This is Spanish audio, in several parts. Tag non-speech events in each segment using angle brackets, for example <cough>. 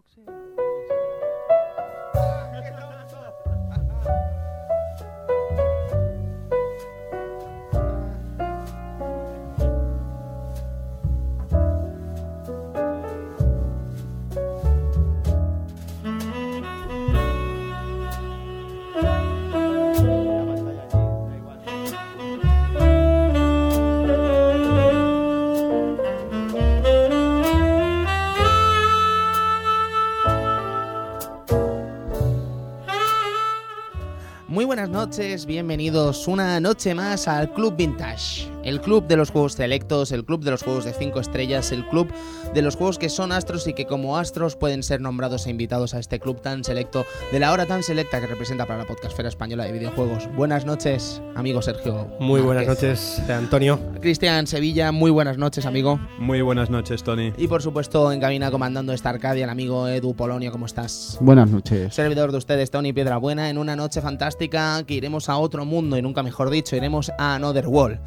Muy buenas noches, bienvenidos una noche más al Club Vintage, el club de los juegos selectos, el club de los juegos de 5 estrellas, el club de los juegos que son astros y que como astros pueden ser nombrados e invitados a este club tan selecto, de la hora tan selecta que representa para la podcastfera española de videojuegos. Buenas noches, amigo Sergio. Muy buenas Márquez. noches, Antonio. Cristian Sevilla, muy buenas noches, amigo. Muy buenas noches, Tony. Y por supuesto, en cabina comandando esta Arcadia, el amigo Edu Polonio, ¿cómo estás? Buenas noches. Servidor de ustedes, Tony Piedrabuena, en una noche fantástica que iremos a otro mundo, y nunca mejor dicho, iremos a Another World.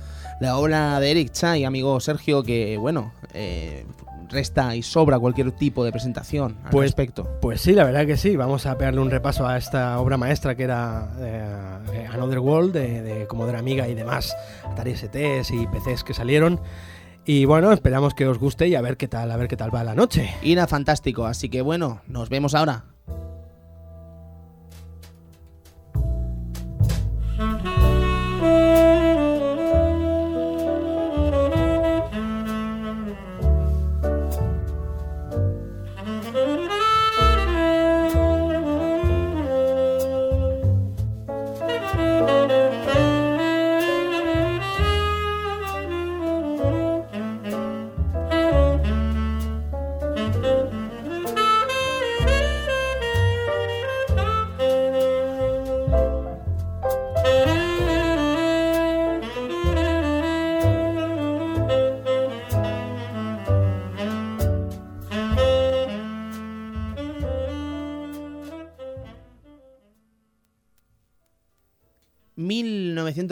La obra de Eric Chai, amigo Sergio, que, bueno, eh, resta y sobra cualquier tipo de presentación al Pues- respecto. Pues sí, la verdad que sí. Vamos a pegarle un repaso a esta obra maestra que era eh, Another World, de, de Commodore Amiga y demás Atari STs y PCs que salieron. Y bueno, esperamos que os guste y a ver qué tal, a ver qué tal va la noche. Ira fantástico, así que bueno, nos vemos ahora.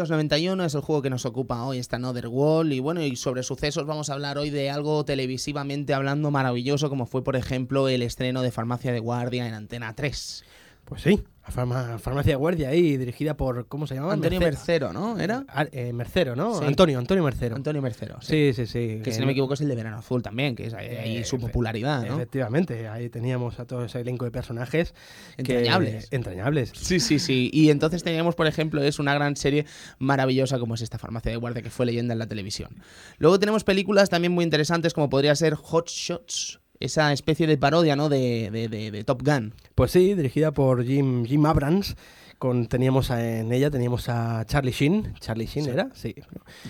...1991 es el juego que nos ocupa hoy, esta Another World... ...y bueno, y sobre sucesos vamos a hablar hoy de algo televisivamente hablando maravilloso... ...como fue, por ejemplo, el estreno de Farmacia de Guardia en Antena 3. Pues sí, a farma- Farmacia de Guardia ahí, dirigida por, ¿cómo se llama? Antonio Mercero. ¿no? ¿Era? Ah, eh, Mercero, ¿no? Sí. Antonio, Antonio Mercero. Antonio Mercero, sí. Sí, sí, sí. Que si no me equivoco es el de Verano Azul también, que es ahí, ahí Eh, su popularidad, ¿no? Efectivamente, ahí teníamos a todo ese elenco de personajes que- Entrañables. entrañables. Sí, sí, sí. Y entonces teníamos, por ejemplo, es una gran serie maravillosa como es esta Farmacia de Guardia que fue leyenda en la televisión. Luego tenemos películas también muy interesantes como podría ser Hot Shots, esa especie de parodia, ¿no? De, de- de- Top Gun. Pues sí, dirigida por Jim, Jim Abrams. Con, teníamos a- en ella teníamos a Charlie Sheen. ¿Charlie Sheen era? Sí.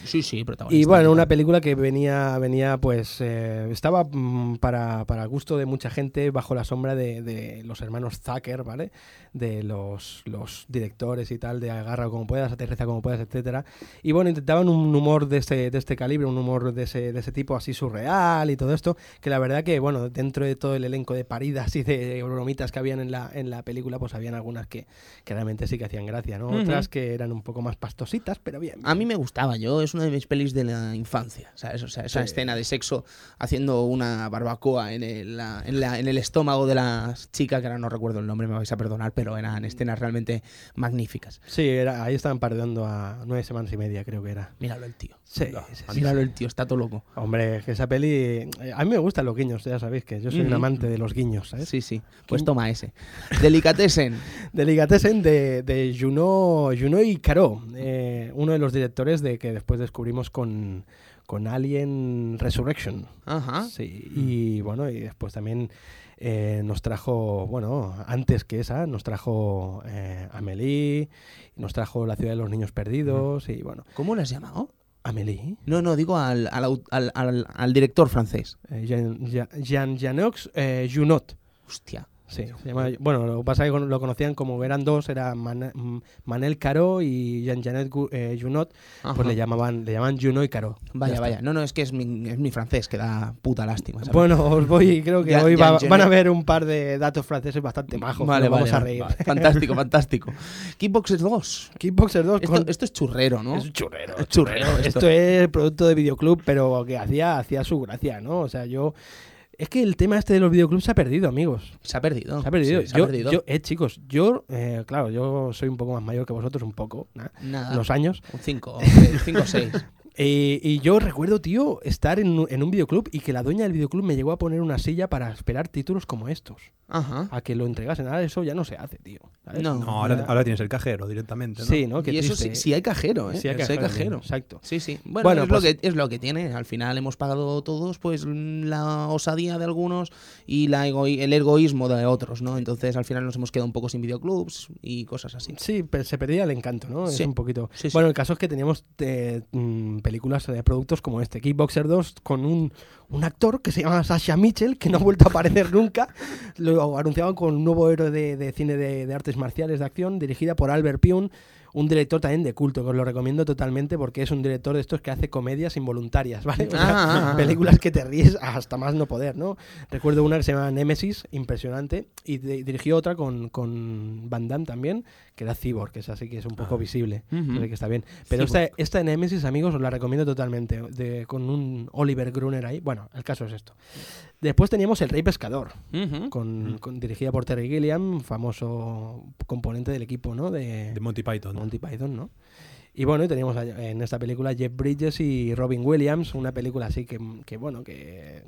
Sí, sí, protagonista. Y bueno, una película que venía, venía pues, eh, estaba mm, para, para gusto de mucha gente bajo la sombra de, de los hermanos Zucker, ¿vale? De los, los directores y tal, de agarra como puedas, aterriza como puedas, etcétera. Y bueno, intentaban un humor de este, de este calibre, un humor de ese, de ese tipo así surreal y todo esto, que la verdad que, bueno, dentro de todo el elenco de paridas y de bromitas que habían en la, en la película, pues habían algunas que, que realmente sí que hacían gracia, ¿no? Otras que eran un poco más pastositas, pero bien. A mí me gustaba, yo es una de mis pelis de la infancia, ¿sabes? O sea, esa Sí. escena de sexo haciendo una barbacoa en el, la- en, la- en el estómago de la chica, que ahora no recuerdo el nombre, me vais a perdonar, pero eran escenas realmente magníficas. Sí, era, ahí estaban pardeando a nueve semanas y media, creo que era. Míralo el tío. Sí, sí, sí, míralo sí. el tío, está todo loco. Hombre, que esa peli. A mí me gustan los guiños, ya sabéis que yo soy un amante de los guiños, ¿sabes? Sí, sí. Pues toma ese. Delicatessen. <laughs> Delicatessen de, de Juno, Juno y Caro, eh, uno de los directores de que después descubrimos con, con Alien Resurrection. Ajá. Sí, y bueno, y después también eh, nos trajo, bueno, antes que esa, nos trajo eh, Amelie, nos trajo La ciudad de los niños perdidos, y bueno, ¿Cómo lo has llamado? Amelie, No, no, digo al, al, al, al- al director francés. eh, Jean, Jean, Jean- Jean-Jacques, eh, Junot. Hostia. Sí, se bueno, lo que pasa es que lo conocían como eran dos, era Man- Manel Caro y Jean-Janet eh, Junot, pues le llamaban, le llamaban Juno y Caro. Vaya, vaya. No, no, es que es mi, es mi francés, que da puta lástima. ¿sabes? Bueno, os voy, creo que hoy va- van a ver un par de datos franceses bastante majos. Vale, vamos a reír. vale. Fantástico, fantástico. <laughs> Kickboxers 2. Kickboxer 2 Esto, con... esto es churrero, ¿no? Es churrero. Es churrero, esto. Esto es producto de videoclub, pero que hacía, hacía su gracia, ¿no? O sea, yo es que el tema este de los videoclubs se ha perdido, amigos. Se ha perdido. Se ha perdido. Sí, se ha perdido. yo- eh, chicos, yo, eh, claro, yo soy un poco más mayor que vosotros, un poco, ¿no? Nada. los años. Un 5, 5 o 6. Eh, y yo recuerdo, tío, estar en, un- en un videoclub y que la dueña del videoclub me llegó a poner una silla para esperar títulos como estos. Ajá. A que lo entregasen. Ahora eso ya no se hace, tío. ¿sabes? No. No, ahora, ahora tienes el cajero directamente, ¿no? Sí, ¿no? Qué y eso sí, sí hay cajero, ¿eh? Sí hay Sí hay cajero. Exacto. Sí, sí. Bueno, Bueno, es, pues- lo que, es lo que tiene. Al final hemos pagado todos pues la osadía de algunos y la el egoísmo de otros, ¿no? Entonces al final nos hemos quedado un poco sin videoclubs y cosas así. Sí, pero se perdía el encanto, ¿no? Sí. Es un poquito. Sí, sí. Bueno, el caso es que teníamos eh, películas de productos como este, Kickboxer 2, con un, un actor que se llama Sasha Mitchell, que no ha vuelto a aparecer <laughs> nunca. Lo anunciaban con un nuevo héroe de, de cine de, de artes marciales de acción, dirigida por Albert Pyun, un director también de culto, que os lo recomiendo totalmente porque es un director de estos que hace comedias involuntarias, <laughs> ¿vale? O sea, Ah, ah, ah. películas que te ríes hasta más no poder, ¿no? Recuerdo una que se llama Nemesis, impresionante, y de- dirigió otra con, con Van Damme también, que era Cyborg, que es así que es un poco Ah. visible, así que está bien. Pero esta, Cyborg. esta de Nemesis, amigos, os la recomiendo totalmente, de- con un Oliver Gruner ahí. Bueno, el caso es esto. Después teníamos El Rey Pescador, con- dirigida por Terry Gilliam, famoso componente del equipo, ¿no? De, De Monty Python. Monty Python, ¿no? Y bueno, y teníamos en esta película Jeff Bridges y Robin Williams, una película así que, que bueno, que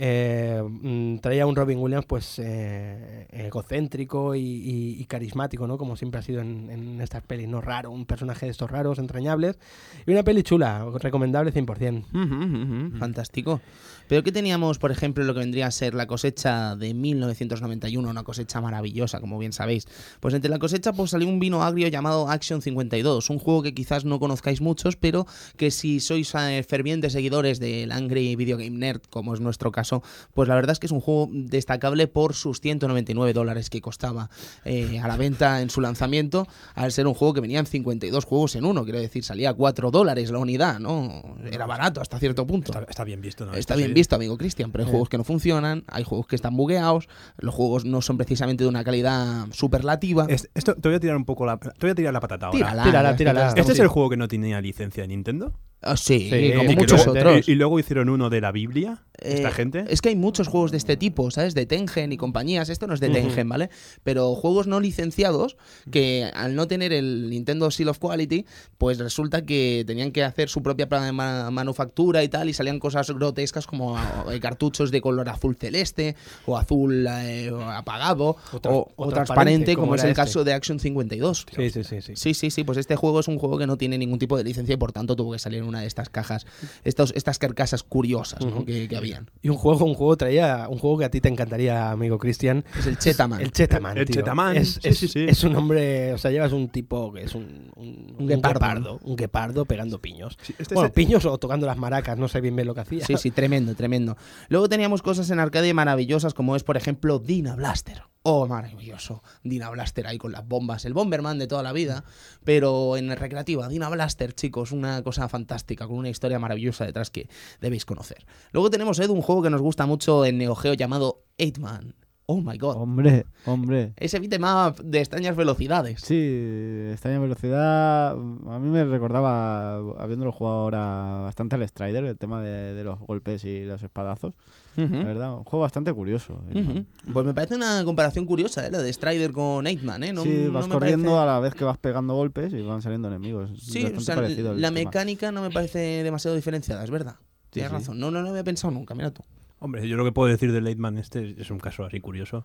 eh, mm, traía un Robin Williams pues eh, egocéntrico y, y- y carismático, ¿no? Como siempre ha sido en, en estas pelis, ¿no? Raro, un personaje de estos raros, entrañables. Y una peli chula, recomendable 100%. Ujú, ujú, Fantástico. Pero ¿qué teníamos, por ejemplo, lo que vendría a ser la cosecha de 1991, una cosecha maravillosa, como bien sabéis? Pues entre la cosecha pues salió un vino agrio llamado Action 52, un juego que quizás no conozcáis muchos, pero que si sois eh, fervientes seguidores del Angry Video Game Nerd, como es nuestro caso, pues la verdad es que es un juego destacable por sus 199 dólares que costaba eh, a la venta en su lanzamiento, al ser un juego que venían 52 juegos en uno, quiero decir, salía a 4 dólares la unidad, ¿no? Era barato hasta cierto punto. Está, está bien visto, ¿no? Está bien sí. visto, amigo Cristian, pero hay Sí. juegos que no funcionan, hay juegos que están bugueados, los juegos no son precisamente de una calidad superlativa. Es- esto, te voy a tirar un poco la, te voy a tirar la patata ahora. Tírala, Tírala, tírala. ¿Este es el juego que no tenía licencia de Nintendo? Ah, sí, Sí, como muchos luego- otros. Y, y luego hicieron uno de la Biblia, esta Eh, gente. Es que hay muchos juegos de este tipo, ¿sabes? De Tengen y compañías. Esto no es de. Tengen, ¿vale? Pero juegos no licenciados que al no tener el Nintendo Seal of Quality, pues resulta que tenían que hacer su propia ma- manufactura y tal, y salían cosas grotescas como eh, cartuchos de color azul celeste o azul eh, apagado O o, tra- o o transparente, transparente, como, como es el este. caso de Action 52. Sí, sí, sí, sí. Sí, sí, sí, pues este juego es un juego que no tiene ningún tipo de licencia y por tanto tuvo que salir una de estas cajas, estos, estas carcasas curiosas que, que habían. Y un juego, un juego traía, un juego que a ti te encantaría, amigo Cristian. Es el Chetaman. El Chetaman. El tío. Chetaman, Es, sí, es- sí, sí. es un hombre, o sea, llevas un tipo que es un, un, Un guepardo, guepardo, un guepardo pegando piños. Sí, este bueno, es- piños o tocando las maracas, no sé bien bien lo que hacía. Sí, sí, tremendo, tremendo. Luego teníamos cosas en arcade maravillosas como es, por ejemplo, Dina Blaster. Oh, maravilloso. Dina Blaster ahí con las bombas. El Bomberman de toda la vida, pero en recreativa. Dina Blaster, chicos, una cosa fantástica, con una historia maravillosa detrás que debéis conocer. Luego tenemos, Edu, un juego que nos gusta mucho en Neo Geo llamado Eight Man. Oh my god. Hombre, hombre. Ese beatmap de extrañas velocidades. Sí, extraña velocidad. A mí me recordaba, habiéndolo jugado ahora, bastante al Strider, el tema de, de los golpes y los espadazos. La verdad, un juego bastante curioso. Ujú. Pues me parece una comparación curiosa, ¿eh? La de Strider con Eight Man, ¿eh? No, sí, no vas me corriendo parece- a la vez que vas pegando golpes y van saliendo enemigos. Sí, o sea, la mecánica no me parece demasiado diferenciada, es verdad. Tienes sí. razón. No, no lo había pensado nunca, mira tú. Hombre, yo lo que puedo decir de Leitman este es un caso así curioso.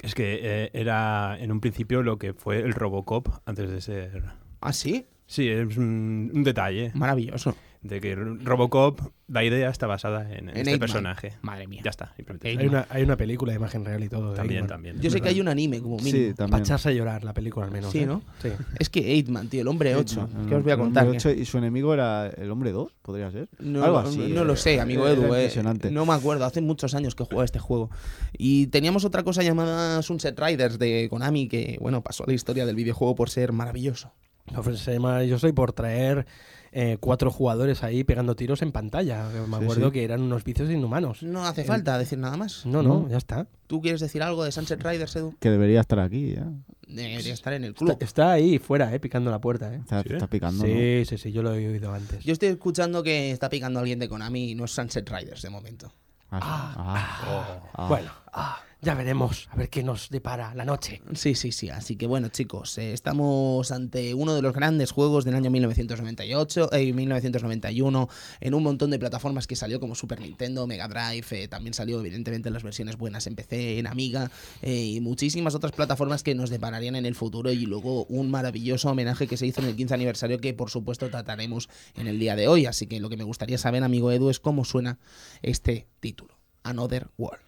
Es que eh, era en un principio lo que fue el Robocop antes de ser... ¿Ah, sí? Sí, es un, un detalle Maravilloso. De que Robocop, la idea está basada en, En este personaje. Madre mía. Ya está. Hay una, hay una película de imagen real y todo. de También, también. Yo sé que hay un anime como mínimo. Sí, Para echarse a llorar la película al menos. Sí, ¿eh? ¿no? Sí. Es que Eightman, tío, el hombre 8. El- ¿Qué os voy a el contar? hombre que- ocho y su enemigo era el hombre 2, podría ser. No, Algo no- así, no eh. lo sé, amigo Edu. eh. impresionante. No me acuerdo, hace muchos años que jugaba este juego. Y teníamos otra cosa llamada Sunset Riders de Konami que, bueno, pasó a la historia del videojuego por ser maravilloso. Ofrecerse maravilloso y por traer eh, cuatro jugadores ahí pegando tiros en pantalla. Me Sí, acuerdo sí. que eran unos vicios inhumanos. No hace El- falta decir nada más. No, no, No. ya está. ¿Tú quieres decir algo de Sunset Riders, Edu? Que debería estar aquí, ya. Debería estar en el club. Está, está ahí fuera, eh, picando la puerta. Eh. Está, ¿Sí? está picando. ¿no? Sí, sí, sí, yo lo he oído antes. Yo estoy escuchando que está picando alguien de Konami y no es Sunset Riders de momento. Ah, sí. Ah. Ah. Bueno, ya veremos a ver qué nos depara la noche. Sí, sí, sí. Así que bueno, chicos, eh, estamos ante uno de los grandes juegos del año 1998 y 1991 en un montón de plataformas que salió como Super Nintendo, Mega Drive, eh, también salió evidentemente las versiones buenas en PC, en Amiga eh, y muchísimas otras plataformas que nos depararían en el futuro y luego un maravilloso homenaje que se hizo en el 15 aniversario que por supuesto trataremos en el día de hoy. Así que lo que me gustaría saber, amigo Edu, es cómo suena este título, Another World.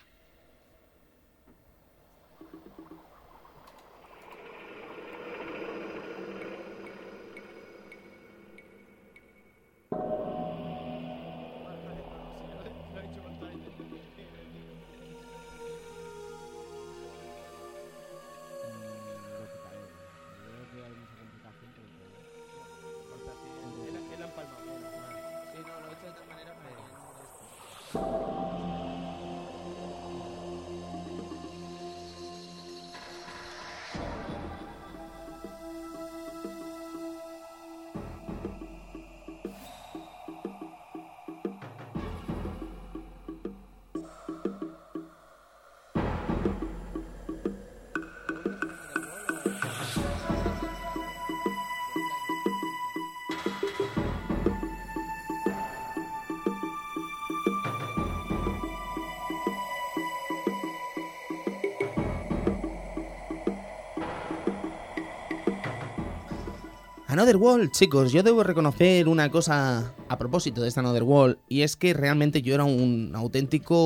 Another World, chicos, yo debo reconocer una cosa a propósito de esta Another World y es que realmente yo era un auténtico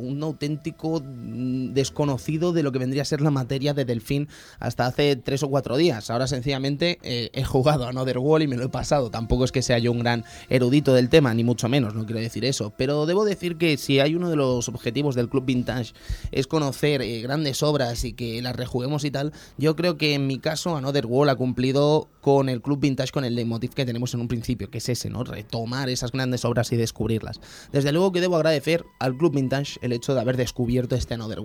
un auténtico desconocido de lo que vendría a ser la materia de Delfín hasta hace tres o cuatro días. Ahora sencillamente eh, he jugado a Another World y me lo he pasado. Tampoco es que sea yo un gran erudito del tema, ni mucho menos, no quiero decir eso. Pero debo decir que si hay uno de los objetivos del Club Vintage es conocer eh, grandes obras y que las rejuguemos y tal, yo creo que en mi caso Another World ha cumplido con el Club Vintage con el leitmotiv que tenemos en un principio, que es ese, ¿no? Retomar esas grandes obras y descubrirlas. Desde luego que debo agradecer al Club Vintage el hecho de haber descubierto este Another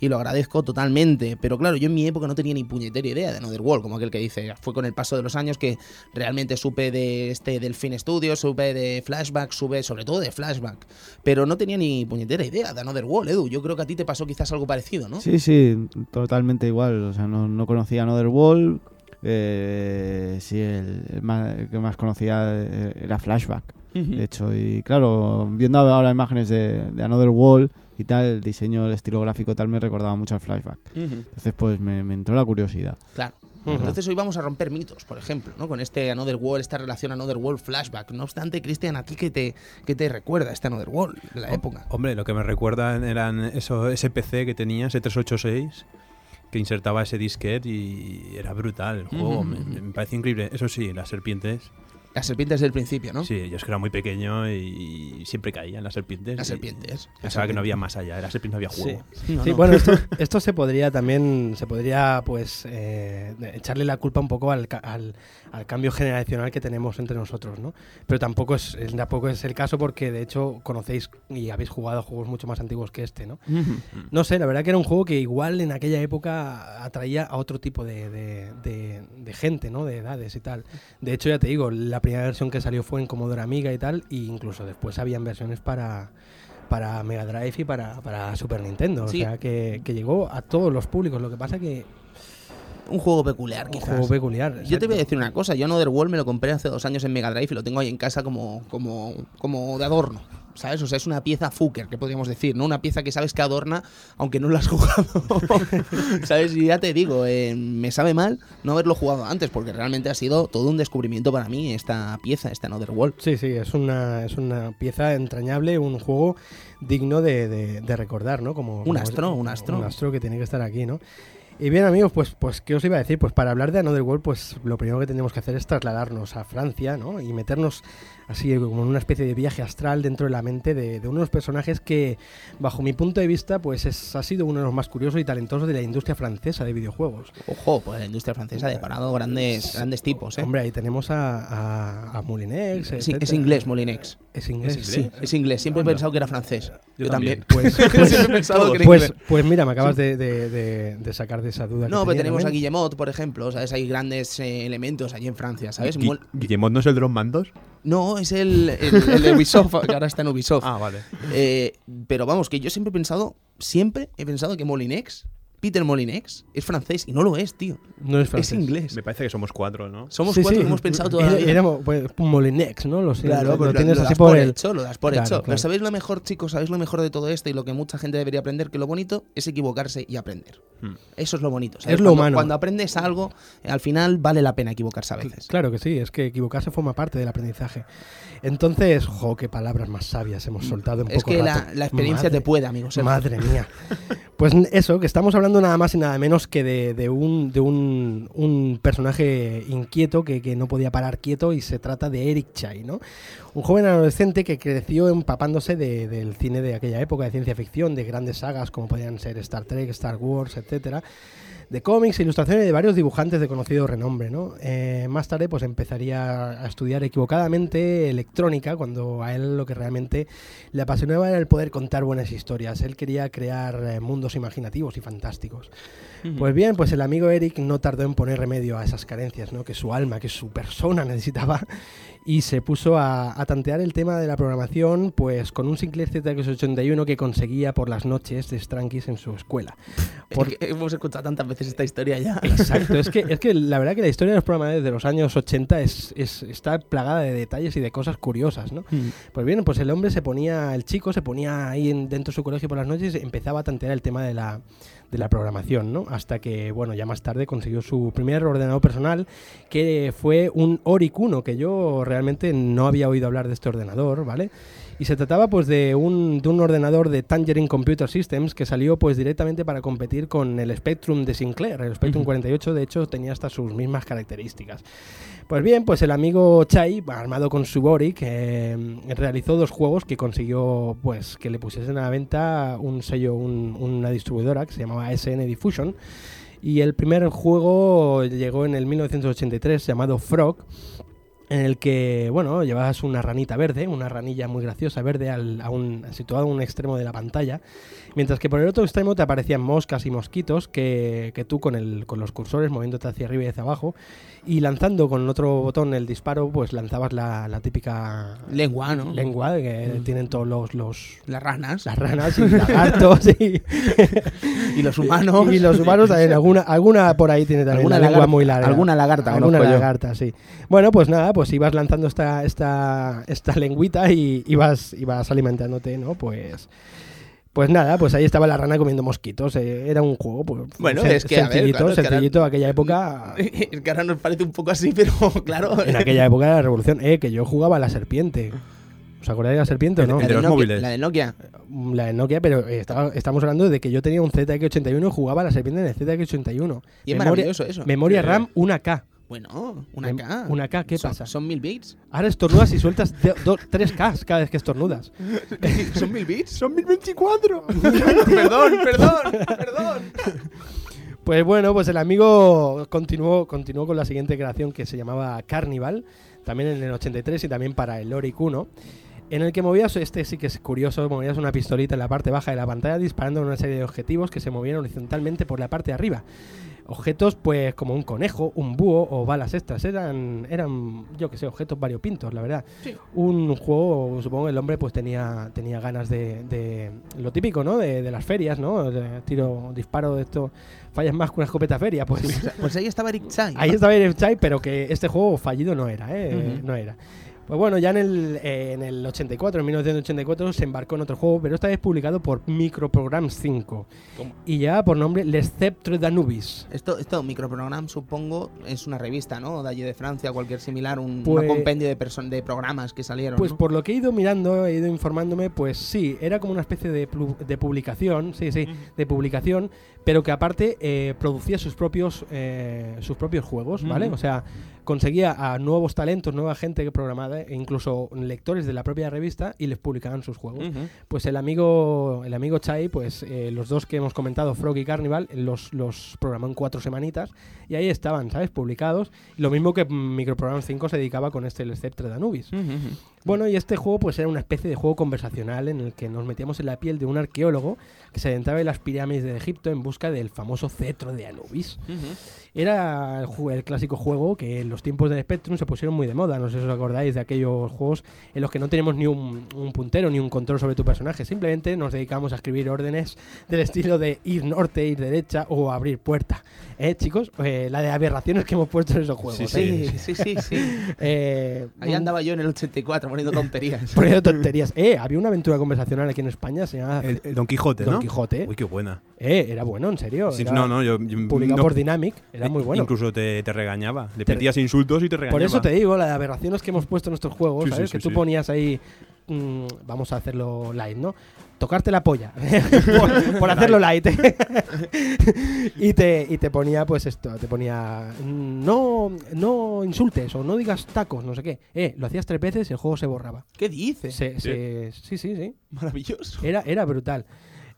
Y lo agradezco totalmente. Pero claro, yo en mi época no tenía ni puñetera idea de Another World, como aquel que dice, fue con el paso de los años que realmente supe de este Delfín Studios, supe de Flashback, supe sobre todo de Flashback, pero no tenía ni puñetera idea de Another World, Edu. Yo creo que a ti te pasó quizás algo parecido, ¿no? Sí, sí, totalmente igual. O sea, no, no conocía Another World. Eh, sí, el, el más- el que más conocía eh, era Flashback. De hecho, y claro, viendo ahora imágenes de, de Another World y tal, el diseño, el estilo gráfico tal, me recordaba mucho al Flashback. Entonces, pues me, me entró la curiosidad. Claro. Entonces hoy vamos a romper mitos, por ejemplo, ¿no? Con este Another World, esta relación Another World flashback. No obstante, Cristian, ¿a ti qué te, qué te recuerda este Another World de la época? Hombre, lo que me recuerdan eran eso, ese PC que tenía, ese 386, que insertaba ese disquete y era brutal el juego. Me parece increíble. Eso sí, las serpientes. Las serpientes del principio, ¿no? Sí, yo es que era muy pequeño y siempre caían las serpientes. Las serpientes. las Pensaba que no había más allá, era serpientes no había juego. No, Sí, no. bueno, esto, <laughs> esto se podría también, se podría pues eh, echarle la culpa un poco al, ca- al, al cambio generacional que tenemos entre nosotros, ¿no? Pero tampoco es, tampoco es el caso porque de hecho conocéis y habéis jugado juegos mucho más antiguos que este, ¿no? No sé, la verdad que era un juego que igual en aquella época atraía a otro tipo de, de- de- de gente, ¿no? De edades y tal. De hecho, ya te digo, la primera versión que salió fue en Commodore Amiga y tal, e incluso después habían versiones para, para Mega Drive y para, para Super Nintendo. Sí. O sea, que, que llegó a todos los públicos. Lo que pasa que Un juego peculiar, un quizás. juego peculiar. Yo te voy a exacto. decir una cosa, yo Another World me lo compré hace dos años en Mega Drive y lo tengo ahí en casa como, como, como de adorno, ¿sabes? O sea, es una pieza fucker, que podríamos decir, ¿no? Una pieza que sabes que adorna, aunque no lo has <laughs> jugado, ¿sabes? Y ya te digo, eh, me sabe mal no haberlo jugado antes, porque realmente ha sido todo un descubrimiento para mí esta pieza, esta Another World. Sí, sí, es una, es una pieza entrañable, un juego digno de, de- de recordar, ¿no? Como, como astro, un astro. Un astro que tiene que estar aquí, ¿no? Y bien, amigos, pues, pues, ¿qué os iba a decir? Pues para hablar de Another World, pues lo primero que tenemos que hacer es trasladarnos a Francia, ¿no? Y meternos así como en una especie de viaje astral dentro de la mente de, de uno de los personajes que, bajo mi punto de vista, pues es, ha sido uno de los más curiosos y talentosos de la industria francesa de videojuegos. Ojo, pues la industria francesa ha deparado grandes, grandes tipos, ¿eh? Hombre, ahí tenemos a, a, a Moulinex. Sí, es etcétera. inglés, Molinex. Es inglés, ¿Es sí. inglés? Es inglés, siempre he pensado que era francés. Yo, Yo también. también. Pues, <laughs> Siempre he pensado que era Pues, inglés. pues mira, me acabas de, de- de- de sacar esa duda. que No, pero tenía tenemos a. Guillemot, por ejemplo, ¿sabes? Hay grandes eh, elementos allí en Francia, ¿sabes? ¿Guillemot no es el de los mandos? No, es el, el, el de Ubisoft, que ahora está en Ubisoft. Ah, vale. Eh, pero vamos, que yo siempre he pensado, siempre he pensado que Molinex, Peter Molinex, es francés y no lo es, tío. No es Es francés. inglés. Me parece que somos cuatro, ¿no? Somos Sí, cuatro sí. que hemos pensado toda la Era- vida. Éramos pues, Molinex, ¿no? Lo, sé, Claro, lo, pues lo lo, tienes lo así das por por el. hecho, lo das por Claro, hecho. claro. Pero ¿sabéis lo mejor, chicos? ¿Sabéis lo mejor de todo esto y lo que mucha gente debería aprender? Que lo bonito es equivocarse y aprender. Hmm. Eso es lo bonito. ¿sabes? Es lo cuando, humano. Cuando aprendes algo, eh, al final vale la pena equivocarse a veces. Claro que sí, es que equivocarse forma parte del aprendizaje. Entonces, jo, qué palabras más sabias hemos soltado en Es poco que rato. la, la experiencia Madre- te puede, amigos. Madre mía. Pues eso, que estamos hablando nada más y nada menos que de, un, de un, un personaje inquieto que, que no podía parar quieto y se trata de Eric Chai, ¿no? Un joven adolescente que creció empapándose de- del cine de aquella época, de ciencia ficción, de grandes sagas como podían ser Star Trek, Star Wars, etcétera de cómics, e ilustraciones de varios dibujantes de conocido renombre, ¿no? Eh, más tarde, pues empezaría a estudiar equivocadamente electrónica, cuando a él lo que realmente le apasionaba era el poder contar buenas historias. Él quería crear eh, mundos imaginativos y fantásticos. Pues bien, pues el amigo Eric no tardó en poner remedio a esas carencias, ¿no? Que su alma, que su persona <laughs> necesitaba, y se puso a, a tantear el tema de la programación, pues con un Sinclair ZX81 que conseguía por las noches de Strankis en su escuela. Por- Es que hemos escuchado tantas veces esta historia ya. Exacto, es que, <laughs> es que la verdad que la historia de los programadores de los años 80 es, es- está plagada de detalles y de cosas curiosas, ¿no? Pues bien, pues el hombre se ponía, el chico se ponía ahí en- dentro de su colegio por las noches y empezaba a tantear el tema de la, de la programación, ¿no? Hasta que, bueno, ya más tarde consiguió su primer ordenador personal, que fue un Oric 1, que yo realmente no había oído hablar de este ordenador, ¿vale? Y se trataba pues de un, de un ordenador de Tangerine Computer Systems que salió pues directamente para competir con el Spectrum de Sinclair. El Spectrum Ujú. 48 de hecho tenía hasta sus mismas características. Pues bien, pues el amigo Chai, armado con su Boric, eh, realizó dos juegos que consiguió pues que le pusiesen a la venta un sello, un- una distribuidora que se llamaba SN Diffusion. Y el primer juego llegó en el 1983 llamado Frog, en el que, bueno, llevabas una ranita verde, una ranilla muy graciosa verde al, a un, situada a un extremo de la pantalla, mientras que por el otro extremo te aparecían moscas y mosquitos que, que tú con, el, con los cursores moviéndote hacia arriba y hacia abajo y lanzando con otro botón el disparo, pues lanzabas la, la típica Lengua, ¿no? lengua que Mm. tienen todos los, los Las ranas. las ranas y lagartos y, <laughs> Y los humanos. y los humanos también <laughs> alguna alguna por ahí tiene también Alguna lengua muy larga alguna lagarta alguna yo. lagarta sí bueno pues nada pues ibas lanzando esta esta esta lengüita y ibas ibas alimentándote no pues pues nada, pues ahí estaba la rana comiendo mosquitos. eh, era un juego, pues, Bueno, sen- es que, a ver, sencillito, claro, es que ahora- sencillito. aquella época, <laughs> Es que ahora nos parece un poco así, pero <laughs> claro. en aquella época de la revolución, eh, que yo jugaba a la serpiente. ¿Os acordáis de la serpiente o no? El de los Nokia, móviles. La de Nokia. La de Nokia, pero estaba- estamos hablando de que yo tenía un ZX81 y jugaba a la serpiente en el ZX81. Y es Memoria- maravilloso eso. Memoria Sí. RAM, una K. Bueno, una Mem- K. una K, ¿qué Son- pasa? Son mil bits. Ahora estornudas y sueltas de- do- tres Ks cada vez que estornudas. <laughs> ¿Son mil bits? ¡Son 1024! <laughs> perdón, perdón, perdón. Pues bueno, pues el amigo continuó, continuó con la siguiente creación que se llamaba Carnival, también en el 83 y también para el Oric 1, en el que movías, este sí que es curioso, movías una pistolita en la parte baja de la pantalla disparando una serie de objetivos que se movían horizontalmente por la parte de arriba. Objetos pues como un conejo, un búho o balas extras, eran, eran yo que sé, objetos variopintos, la verdad. Sí. Un juego, supongo que el hombre pues tenía, tenía ganas de, de lo típico, ¿no? De, de las ferias, ¿no? De tiro, disparo de esto, fallas más que una escopeta feria, pues... Pues, ahí estaba Eric Chai. Ahí estaba Eric Chai, pero que este juego fallido no era, ¿eh? No era. Pues bueno, ya en el, eh, en el 84, en 1984, se embarcó en otro juego, pero esta vez publicado por Microprograms 5. ¿Cómo? Y ya por nombre Les Sceptre d'Anubis. Esto, esto, Microprogram, supongo, es una revista, ¿no? De allí de Francia, cualquier similar, un, Pues- un compendio de, person- de programas que salieron. Pues ¿no? por lo que he ido mirando, he ido informándome, pues sí, era como una especie de, de publicación, sí, sí, de publicación, pero que aparte eh, producía sus propios, eh, sus propios juegos, ¿vale? Ujú. O sea, conseguía a nuevos talentos, nueva gente que programaba, e incluso lectores de la propia revista y les publicaban sus juegos. Ujú. Pues el amigo, el amigo Chai, pues eh, los dos que hemos comentado, Frog y Carnival, los, los programó en cuatro semanitas y ahí estaban, ¿sabes? Publicados. Lo mismo que Microprogram 5 se dedicaba con este El Sceptre de Anubis. Ujú, ujú. Bueno, y este juego pues era una especie de juego conversacional en el que nos metíamos en la piel de un arqueólogo que se adentraba en las pirámides de Egipto en busca del famoso cetro de Anubis. Era el, ju- el clásico juego que en los tiempos del Spectrum se pusieron muy de moda. No sé si os acordáis de aquellos juegos en los que no teníamos ni un, un puntero ni un control sobre tu personaje. Simplemente nos dedicamos a escribir órdenes del estilo de ir norte, ir derecha o abrir puerta. ¿Eh, chicos? Eh, la de aberraciones que hemos puesto en esos juegos. Sí, ¿eh? Sí, sí, sí, sí. <laughs> Eh, Ahí andaba yo en el 84 poniendo tonterías. <laughs> Poniendo tonterías. Eh, había una aventura conversacional aquí en España, se llama El, el Don Quijote, Don ¿no? Quijote. Uy, qué buena. Eh, era bueno, en serio. Sí, era no, no, yo, yo- Publicado no- por Dynamic, era muy bueno. Incluso te, te regañaba. Le Te- pedías insultos y te regañaba. Por eso te digo, la de aberraciones que hemos puesto en nuestros juegos, Sí, ¿sabes? sí, que tú sí. ponías ahí, mm, vamos a hacerlo light, ¿no? Tocarte la polla, <laughs> por, por hacerlo light. <laughs> y, te, y te ponía, pues esto, te ponía, no, no insultes o no digas tacos, no sé qué. Eh, lo hacías tres veces y el juego se borraba. ¿Qué dices? Se- se- sí, sí, sí. Maravilloso. Era, era brutal.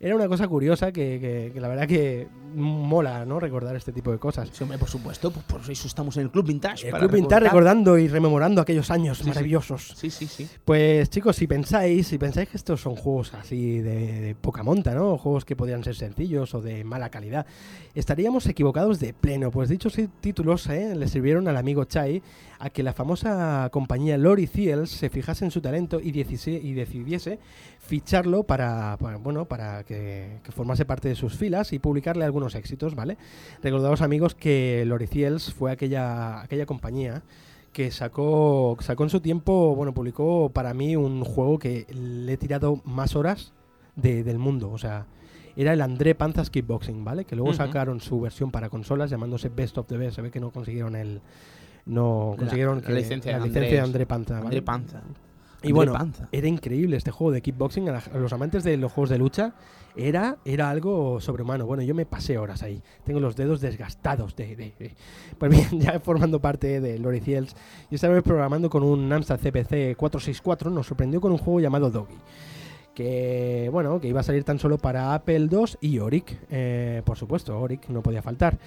Era una cosa curiosa que, que- que la verdad que mola, ¿no? Recordar este tipo de cosas. Sí, hombre, por supuesto, pues por eso estamos en el Club Vintage. El para Club Vintage recordando y rememorando aquellos años Sí, maravillosos. Sí, sí, sí. Pues chicos, si pensáis, si pensáis que estos son juegos así de, de poca monta, ¿no? Juegos que podrían ser sencillos o de mala calidad, estaríamos equivocados de pleno, pues dichos títulos ¿eh? le sirvieron al amigo Chai a que la famosa compañía Lori Thiels se fijase en su talento y, y decidiese ficharlo para, para, bueno, para que, que formase parte de sus filas y publicarle algunos éxitos, ¿vale? Recordaos amigos que Lori Thiels fue aquella, aquella compañía que sacó, sacó en su tiempo, bueno, publicó para mí un juego que le he tirado más horas de- del mundo, o sea, era el André Panzas Kickboxing, ¿vale? Que luego sacaron su versión para consolas llamándose Best of the Best, se ve que no consiguieron el no consiguieron la que- licencia de la licencia de André. Panza, ¿vale? André Panza. Y bueno, Panza. era increíble este juego de kickboxing. A, los amantes de los juegos de lucha era, era algo sobrehumano. Bueno, yo me pasé horas ahí. Tengo los dedos desgastados de... de- de- Pues bien, <laughs> ya formando parte de Lori Ciels y esta vez programando con un Amstrad CPC 464 nos sorprendió con un juego llamado Doggy. Que, bueno, que iba a salir tan solo para Apple II y Oric. Eh, por supuesto, Oric no podía faltar.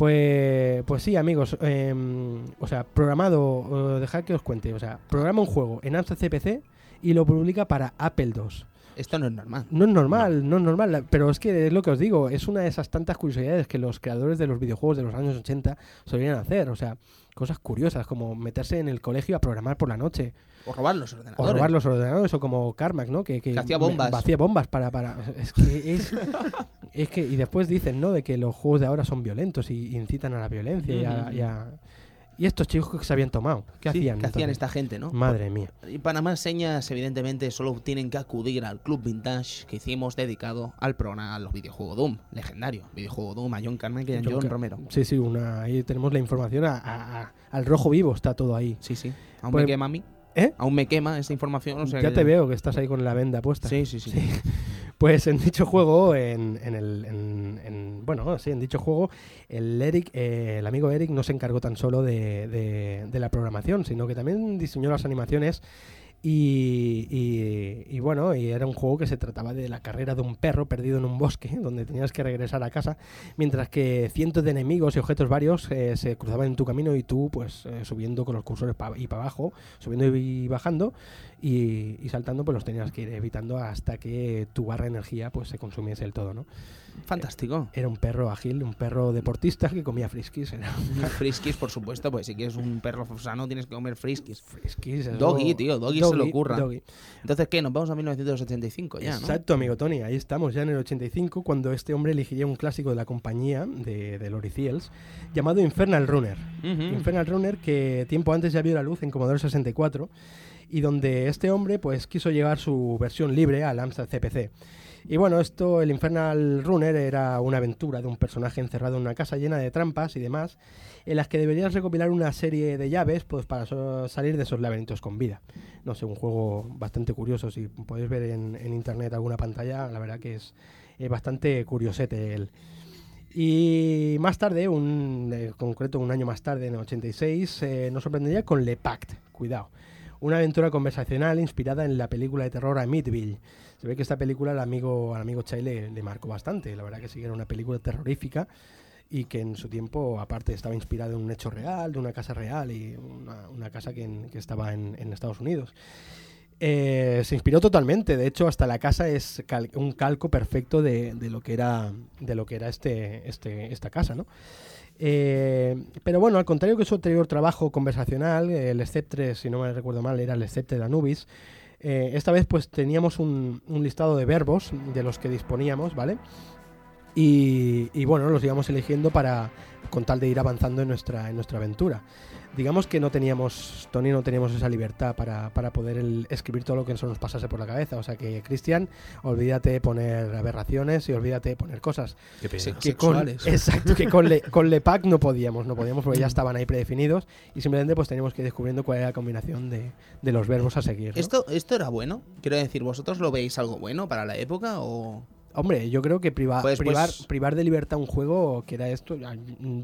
Pues, pues sí, amigos. em, o sea, programado, eh, dejad que os cuente. O sea, programa un juego en Amstrad CPC y lo publica para Apple II. Esto no es normal. No es normal, no. es normal, pero es que es lo que os digo, es una de esas tantas curiosidades que los creadores de los videojuegos de los años 80 solían hacer, o sea, cosas curiosas como meterse en el colegio a programar por la noche, O robar los o ordenadores. robar los ordenadores, o como Carmack, ¿no? Que, Que hacía bombas. Hacía bombas para... para es que es, <laughs> es que, y después dicen, ¿no? De que los juegos de ahora son violentos y, y incitan a la violencia y, a, Ujú. y a- y estos chicos que se habían tomado, ¿qué Sí, hacían? ¿Qué hacían esta gente, no? Madre mía. Y para más señas, evidentemente, solo tienen que acudir al Club Vintage que hicimos dedicado al programa, a los videojuegos Doom, legendario. Videojuego Doom, a John Carmack y a John John Romero. Sí, sí, una, ahí tenemos la información a- a- a- al rojo vivo, está todo ahí. Sí, sí. Aún Pues- me quema a mí. ¿Eh? Aún me quema esa información. o sea ya que- te veo que estás ahí con la venda puesta. Sí, sí, sí. Sí. Pues en dicho juego, en, en el, en- en- bueno, sí, en dicho juego, el Eric, eh, el amigo Eric no se encargó tan solo de, de- de la programación, sino que también diseñó las animaciones y, bueno, y era un juego que se trataba de la carrera de un perro perdido en un bosque, <laughs> donde tenías que regresar a casa, mientras que cientos de enemigos y objetos varios eh, se cruzaban en tu camino y tú, pues, eh, subiendo con los cursores pa- y para abajo, subiendo y bajando, y, y saltando pues los tenías que ir evitando hasta que tu barra de energía pues se consumiese el todo, ¿no? Fantástico. Era un perro ágil, un perro deportista que comía friskies, era <laughs> friskies, por supuesto, pues si quieres un perro sano tienes que comer friskies. friskies. eso- Doggy, tío, Doggy se le ocurra. Doggy. Entonces, ¿qué? Nos vamos a 1985 ya, ¿no? Exacto, amigo Tony, ahí estamos ya en el 85 cuando este hombre elegiría un clásico de la compañía de, de Lori Ciels llamado Infernal Runner. Infernal Runner que tiempo antes ya vio la luz en Commodore 64 y donde este hombre pues quiso llevar su versión libre al Amstrad CPC. Y bueno, esto, el Infernal Runner era una aventura de un personaje encerrado en una casa llena de trampas y demás, en las que deberías recopilar una serie de llaves pues para salir de esos laberintos con vida. No sé, un juego bastante curioso, si podéis ver en, internet alguna pantalla, la verdad que es, es bastante curiosete el, y más tarde, un, en concreto un año más tarde, en el 86, eh, nos sorprendería con Le Pact, cuidado. Una aventura conversacional inspirada en la película de terror Amityville. Se ve que esta película al amigo, al amigo Chai le, marcó bastante. La verdad que sí que era una película terrorífica y que en su tiempo, aparte, estaba inspirado en un hecho real, de una casa real y una, casa que, estaba en, Estados Unidos. Eh, se inspiró totalmente, de hecho, hasta la casa es cal- un calco perfecto de, de lo que era, de lo que era este, este, esta casa, ¿no? Eh, pero bueno, al contrario que su anterior trabajo conversacional, el Sceptre, si no me recuerdo mal, era el Sceptre de Anubis, eh, esta vez pues teníamos un, listado de verbos de los que disponíamos, ¿vale? Y, y, bueno, los íbamos eligiendo para con tal de ir avanzando en nuestra, en nuestra aventura. Digamos que no teníamos, Tony no teníamos esa libertad para, para poder el- escribir todo lo que nos pasase por la cabeza. O sea que, Cristian, olvídate de poner aberraciones y olvídate de poner cosas Qué pena. Que con, Sexuales. exacto, que con, <laughs> le, con Lepac no podíamos, no podíamos porque ya estaban ahí predefinidos y simplemente pues teníamos que ir descubriendo cuál era la combinación de, de los verbos a seguir. ¿no? ¿Esto, ¿Esto era bueno? Quiero decir, ¿vosotros lo veis algo bueno para la época o...? Hombre, yo creo que priva- Pues- pues- privar, privar de libertad un juego que era esto,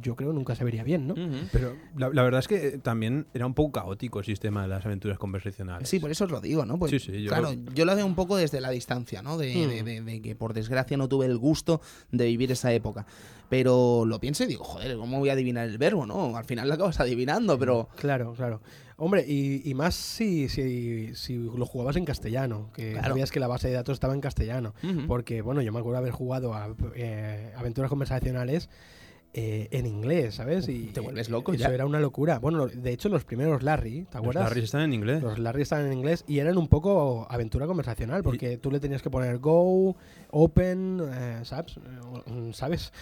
yo creo nunca se vería bien, ¿no? Pero la, la verdad es que eh, también era un poco caótico el sistema de las aventuras conversacionales. Sí, por eso os lo digo, ¿no? Pues, Sí, sí, yo- claro, yo lo veo un poco desde la distancia, ¿no? De, de- de- de que por desgracia no tuve el gusto de vivir esa época. Pero lo pienso y digo, joder, ¿cómo voy a adivinar el verbo, no? Al final lo acabas adivinando, pero... Claro, claro. Hombre, y, y más si, si, si lo jugabas en castellano, que Claro. sabías que la base de datos estaba en castellano. Porque, bueno, yo me acuerdo haber jugado a eh, aventuras conversacionales eh, en inglés, ¿sabes? Y Te vuelves loco Eso ya. era una locura. Bueno, de hecho, los primeros Larry, ¿te Los acuerdas? Larrys están en inglés. Los Larry estaban en inglés y eran un poco aventura conversacional, porque tú le tenías que poner go, open, eh, ¿sabes? Eh, ¿Sabes?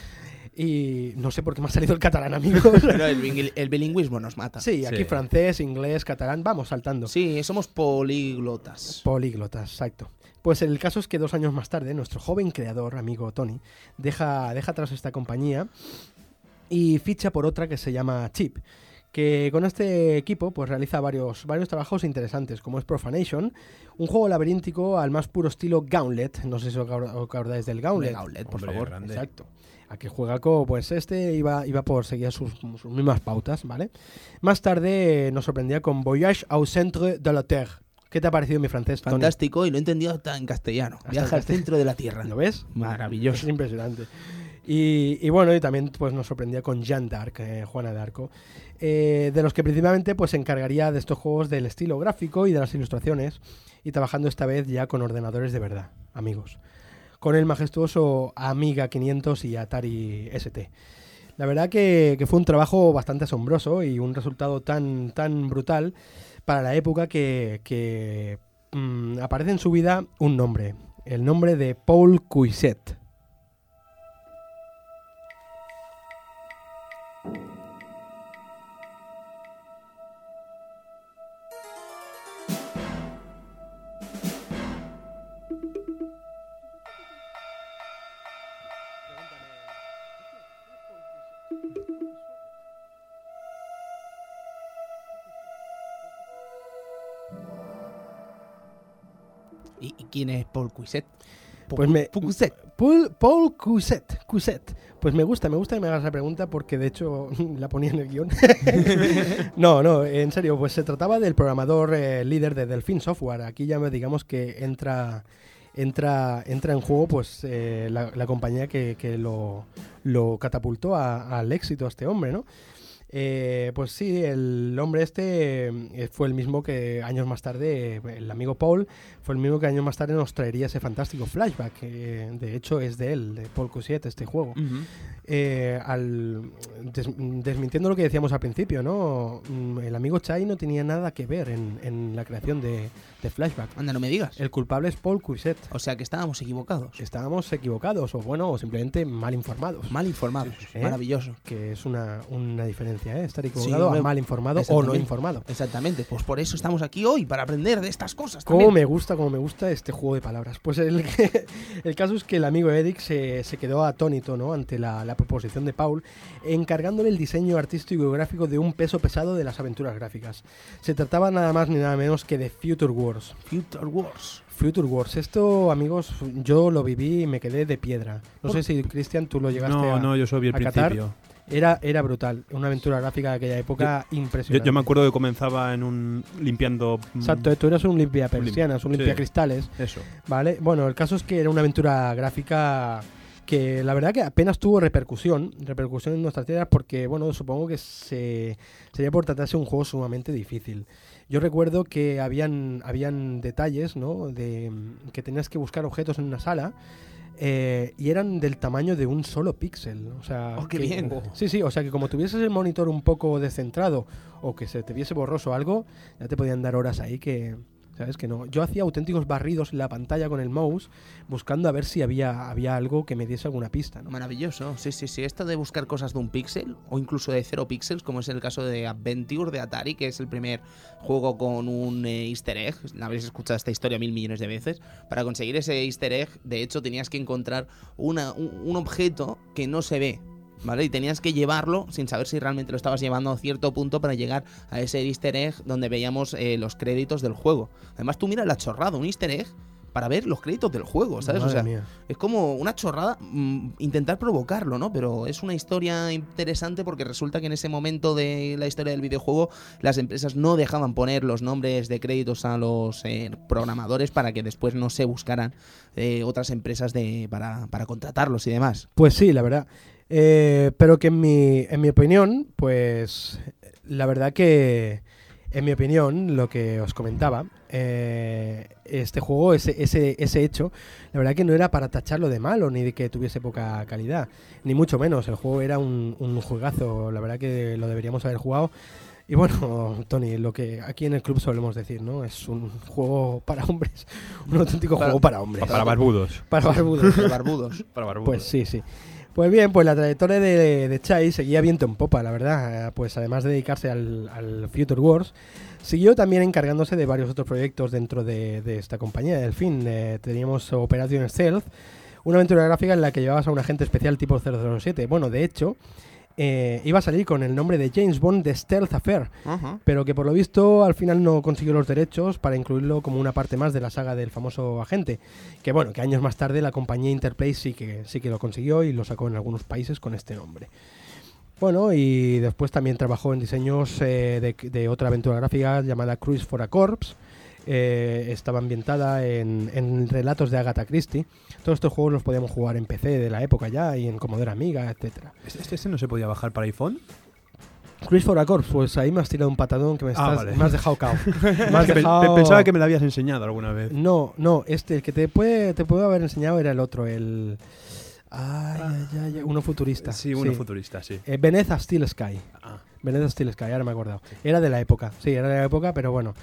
Y no sé por qué me ha salido el catalán, amigos. <laughs> Pero el, bilingü- el bilingüismo nos mata. sí, aquí Sí. francés, inglés, catalán, vamos saltando. Sí, somos políglotas. Políglotas, exacto. Pues el caso es que dos años más tarde, nuestro joven creador, amigo Tony, deja, deja atrás esta compañía y ficha por otra que se llama Chip, que con este equipo pues realiza varios, varios trabajos interesantes, como es Profanation, un juego laberíntico al más puro estilo Gauntlet, no sé si os acor- os acordáis del Gauntlet. De Gauntlet, por Hombre, favor. grande. Exacto. A que juega como, pues este iba, iba por seguir sus, sus mismas pautas, ¿vale? Más tarde nos sorprendía con Voyage au centre de la Terre. ¿Qué te ha parecido mi francés, Tony? Fantástico y lo he entendido hasta en castellano. Hasta Viaja al castellano. centro de la Tierra. ¿Lo ves? Maravilloso. Es impresionante. Y, y bueno, y también pues nos sorprendía con Jeanne d'Arc, eh, Juana de Arco, eh, de los que principalmente pues se encargaría de estos juegos del estilo gráfico y de las ilustraciones, y trabajando esta vez ya con ordenadores de verdad, amigos, con el majestuoso Amiga 500 y Atari ST. La verdad que, que fue un trabajo bastante asombroso y un resultado tan, tan brutal para la época que, mm, aparece en su vida un nombre, el nombre de Paul Cuisset. Quién es Paul Cuisset? Pues me- Cuisset. Paul, Paul Cuisset, Cuisset. Pues me gusta, me gusta que me hagas la pregunta porque de hecho <laughs> la ponía en el guion. <laughs> no, no, en serio, pues se trataba del programador eh, líder de Delfin Software. Aquí ya me digamos que entra entra entra en juego pues eh, la, la compañía que, que lo, lo catapultó a- al éxito a este hombre, ¿no? Eh, pues sí, el hombre este eh, fue el mismo que años más tarde, eh, el amigo Paul, fue el mismo que años más tarde nos traería ese fantástico flashback. que de hecho, es de él, de Paul Cusiet, este juego. Eh, al, des- desmintiendo lo que decíamos al principio, ¿no? Mm, El amigo Chai no tenía nada que ver en, en la creación de, de Flashback. Anda, no me digas. El culpable es Paul Cuisset. O sea que estábamos equivocados. Estábamos equivocados, o bueno, o simplemente mal informados. Mal informados. ¿Eh? Maravilloso. Que es una, una diferencia, ¿eh? Estar equivocado a mal informado o no informado. Exactamente. Pues por eso estamos aquí hoy, para aprender de estas cosas. También. me gusta, cómo me gusta este juego de palabras. Pues el, <laughs> el caso es que el amigo Eric se, se quedó atónito ¿no? ante la, la proposición de Paul, encargándole el diseño artístico y gráfico de un peso pesado de las aventuras gráficas. Se trataba nada más ni nada menos que de Future Wars. Future Wars. Future Wars, esto amigos, yo lo viví y me quedé de piedra. No sé si Cristian tú lo llegaste No, a... no, yo solo vi el principio. Era, era brutal, una aventura gráfica de aquella época Yo, impresionante. yo me acuerdo que comenzaba en un limpiando mm, Exacto, tú eras un limpia persianas, un Sí. limpia cristales. eso. Vale, bueno, el caso es que era una aventura gráfica que la verdad que apenas tuvo repercusión, repercusión en nuestras tierras porque, bueno, supongo que se, sería por tratarse de un juego sumamente difícil. Yo recuerdo que habían, habían detalles, ¿no? De que tenías que buscar objetos en una sala eh, y eran del tamaño de un solo píxel. O sea, Oh, qué que- bien. Sí, sí, o sea que como tuvieses el monitor un poco descentrado o que se te viese borroso algo, ya te podían dar horas ahí que, ¿sabes? Que no. Yo hacía auténticos barridos en la pantalla con el mouse buscando a ver si había, había algo que me diese alguna pista, ¿no? Maravilloso, sí, sí, sí. Esto de buscar cosas de un píxel o incluso de cero píxeles, como es el caso de Adventure de Atari, que es el primer juego con un eh, easter egg. Habéis escuchado esta historia mil millones de veces. Para conseguir ese easter egg, de hecho, tenías que encontrar un, un objeto que no se ve. ¿Vale? Y tenías que llevarlo sin saber si realmente lo estabas llevando a cierto punto para llegar a ese easter egg donde veíamos eh, los créditos del juego. Además, tú miras la chorrada, un easter egg para ver los créditos del juego, ¿sabes? o sea, mía. es como una chorrada mm, intentar provocarlo, ¿no? Pero es una historia interesante porque resulta que en ese momento de la historia del videojuego las empresas no dejaban poner los nombres de créditos a los eh, programadores para que después no se buscaran eh, otras empresas de, para, para contratarlos y demás. Pues sí, la verdad. Eh, pero que en mi, en mi opinión, pues la verdad que, en mi opinión, lo que os comentaba, eh, este juego, ese, ese, ese hecho, la verdad que no era para tacharlo de malo ni de que tuviese poca calidad, ni mucho menos. El juego era un, un juegazo, la verdad que lo deberíamos haber jugado. Y bueno, <laughs> Tony, lo que aquí en el club solemos decir, ¿no? Es un juego para hombres, <laughs> un auténtico Para- juego para hombres. Para barbudos. Para barbudos. Los barbudos. Para barbudos. Pues sí, sí. Pues bien, pues la trayectoria de, de Chai seguía viento en popa, la verdad. Eh, Pues además de dedicarse al, Future Wars, siguió también encargándose de varios otros proyectos dentro de, de esta compañía. Del fin, eh, teníamos Operation Stealth, una aventura gráfica en la que llevabas a un agente especial tipo 007. Bueno, de hecho, eh, iba a salir con el nombre de James Bond de Stealth Affair, pero que por lo visto al final no consiguió los derechos para incluirlo como una parte más de la saga del famoso agente. Que bueno, que años más tarde la compañía Interplay sí que, sí que lo consiguió y lo sacó en algunos países con este nombre. Bueno, y después también trabajó en diseños eh, de, de otra aventura gráfica llamada Cruise for a Corpse. Eh, estaba ambientada en, en relatos de Agatha Christie. Todos estos juegos los podíamos jugar en PC de la época ya y en Commodore Amiga, etcétera. ¿Este, este- este no se podía bajar para iPhone? Cruise for a Corpse, pues ahí me has tirado un patadón que me, Ah, estás- vale. me has dejado cao. <laughs> Dejado- Pensaba que me lo habías enseñado alguna vez. No, no, este, el que te puede, te puedo haber enseñado era el otro, el... Ay, ay, uno futurista. Sí, uno futurista, sí. Eh, Veneza Steel Sky. Ah. Veneza Steel Sky, ahora me he acordado. Era de la época, sí, era de la época, pero bueno.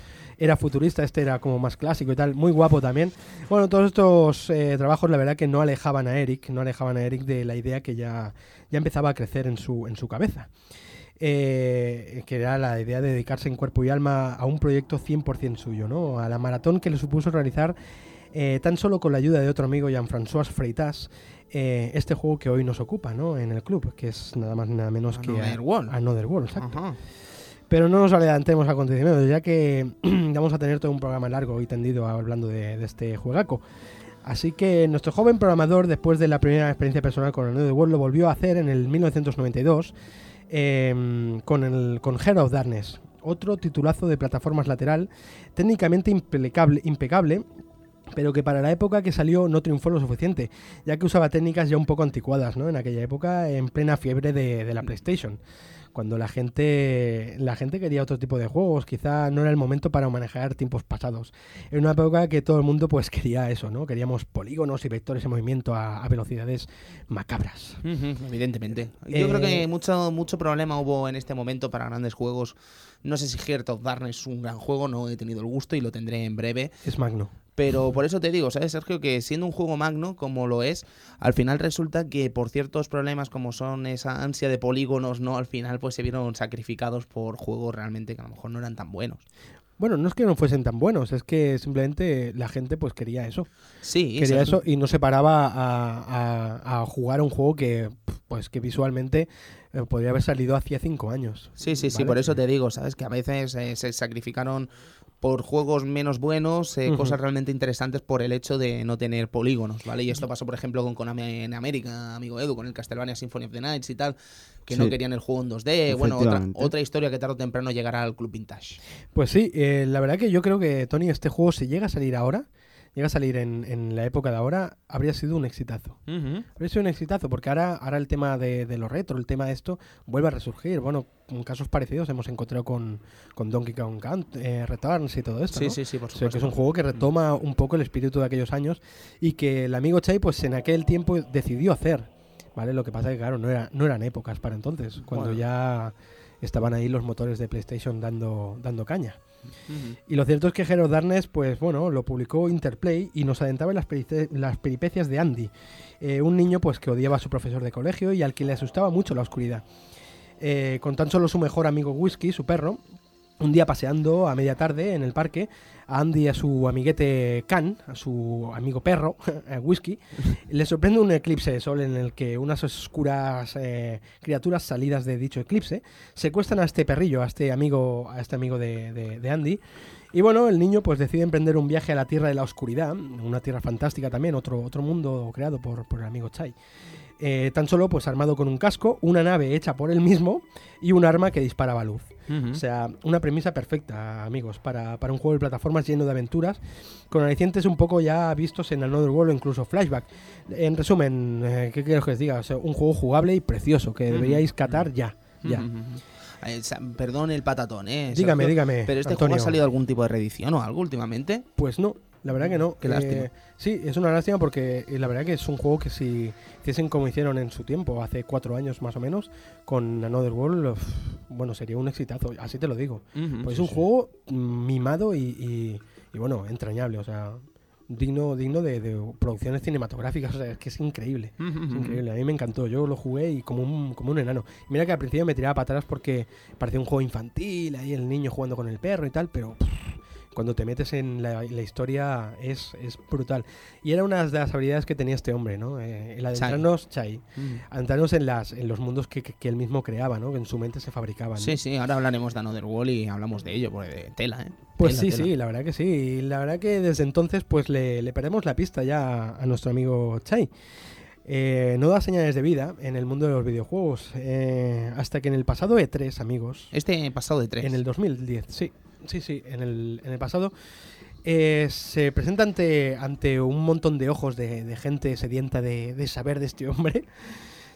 Era futurista, este era como más clásico y tal, muy guapo también. Bueno, todos estos eh, trabajos la verdad que no alejaban a Eric, no alejaban a Eric de la idea que ya, ya empezaba a crecer en su, en su cabeza. Eh, que era la idea de dedicarse en cuerpo y alma a un proyecto 100% suyo, ¿no? A la maratón que le supuso realizar eh, tan solo con la ayuda de otro amigo, Jean-François Freitas, eh, este juego que hoy nos ocupa, ¿no? En el club, que es nada más ni nada menos que Another World. Another World, exacto. Ajá. Pero no nos adelantemos a acontecimientos, ya que <clears throat> vamos a tener todo un programa largo y tendido hablando de, de este juegaco. Así que nuestro joven programador, después de la primera experiencia personal con Another World, lo volvió a hacer en el 1992 eh, con, el, con Heart of Darkness, otro titulazo de plataformas lateral, técnicamente impecable, impecable pero que para la época que salió no triunfó lo suficiente, ya que usaba técnicas ya un poco anticuadas, ¿no? En aquella época, en plena fiebre de, de la PlayStation. Cuando la gente, la gente quería otro tipo de juegos, quizá no era el momento para manejar tiempos pasados. En una época que todo el mundo pues <laughs> quería eso, ¿no? Queríamos polígonos y vectores en movimiento a, a velocidades macabras. Evidentemente. Yo Eh, creo que mucho, mucho problema hubo en este momento para grandes juegos. No sé si Heart of Darkness es un gran juego, no he tenido el gusto y lo tendré en breve. Es magno. Pero por eso te digo, ¿sabes, Sergio? Que siendo un juego magno como lo es, al final resulta que por ciertos problemas como son esa ansia de polígonos, ¿no? Al final pues se vieron sacrificados por juegos realmente que a lo mejor no eran tan buenos. Bueno, no es que no fuesen tan buenos, es que simplemente la gente pues quería eso. Sí, quería eso y no se paraba a, a- a jugar a un juego que pues que visualmente eh, podría haber salido hacía cinco años. Sí, sí, sí, por eso te digo, ¿sabes? Que a veces eh, se sacrificaron por juegos menos buenos, eh, cosas realmente interesantes por el hecho de no tener polígonos, ¿vale? Y esto pasó, por ejemplo, con Konami en América, amigo Edu, con el Castlevania Symphony of the Nights y tal, que no querían el juego en 2D. Bueno, otra, otra historia que tarde o temprano llegará al Club Vintage. Pues sí, eh, la verdad que yo creo que Tony, este juego si llega a salir ahora, llega a salir en, en la época de ahora, habría sido un exitazo. Habría sido un exitazo, porque ahora, ahora el tema de, de lo retro, el tema de esto, vuelve a resurgir. Bueno, en casos parecidos hemos encontrado con, con Donkey Kong Count- eh, Returns y todo esto. Sí, ¿no? sí, sí, por O sea, que es supuesto. un juego que retoma un poco el espíritu de aquellos años y que el amigo Chai, pues en aquel tiempo decidió hacer. ¿Vale? Lo que pasa es que, claro, no, era, no eran épocas para entonces, cuando Bueno. ya estaban ahí los motores de PlayStation dando, dando caña. Y lo cierto es que Hero Darkness, pues bueno, lo publicó Interplay y nos adentraba en las, las peripecias de Andy, eh, un niño pues que odiaba a su profesor de colegio y al que le asustaba mucho la oscuridad. Eh, con tan solo su mejor amigo Whisky, su perro, un día paseando a media tarde en el parque, a Andy y a su amiguete Can, a su amigo perro, <laughs> a Whisky, le sorprende un eclipse de sol en el que unas oscuras eh, criaturas salidas de dicho eclipse secuestran a este perrillo, a este amigo, a este amigo de, de- de Andy. Y bueno, el niño pues decide emprender un viaje a la Tierra de la Oscuridad, una tierra fantástica también, otro, otro mundo creado por, por el amigo Chai. Eh, tan solo pues armado con un casco, una nave hecha por él mismo y un arma que disparaba luz. O sea, una premisa perfecta, amigos, para, para un juego de plataformas lleno de aventuras, con alicientes un poco ya vistos en Another World o incluso Flashback. En resumen, eh, ¿qué quiero que os diga? O sea, un juego jugable y precioso, que deberíais catar ya. ya. Eh, perdón el patatón, ¿eh? Dígame, dígame. ¿Pero este Antonio. juego ha salido algún tipo de reedición o algo últimamente? Pues no, la verdad que no. Qué lástima. Sí, es una lástima porque eh, la verdad que es un juego que si hiciesen como hicieron en su tiempo, hace cuatro años más o menos, con Another World, uf, bueno, sería un exitazo, así te lo digo. Pues es un juego mm, mimado y, y- y, bueno, entrañable, o sea, digno, digno de, de producciones cinematográficas, o sea, es que es increíble. Es increíble, a mí me encantó. Yo lo jugué y como un, como un enano. Mira que al principio me tiraba para atrás porque parecía un juego infantil, ahí el niño jugando con el perro y tal, pero pff, cuando te metes en la, la historia es, es brutal. Y era una de las habilidades que tenía este hombre, ¿no? Eh, el adentrarnos, Chai, Ujú. adentrarnos en, las, en los mundos que, que- que él mismo creaba, ¿no? Que en su mente se fabricaban. ¿no? Sí, sí, ahora hablaremos de Another World y hablamos de ello, porque de tela, ¿eh? Pues Tela, sí, tela. sí, la verdad que sí. Y la verdad que desde entonces pues le, le perdemos la pista ya a, a nuestro amigo Chai. Eh, no da señales de vida en el mundo de los videojuegos. eh, hasta que en el pasado E3, amigos, Este pasado de tres. en el 2010, sí, sí, sí, en el, en el pasado, eh, se presenta ante, ante un montón de ojos de, gente sedienta de, de saber de este hombre.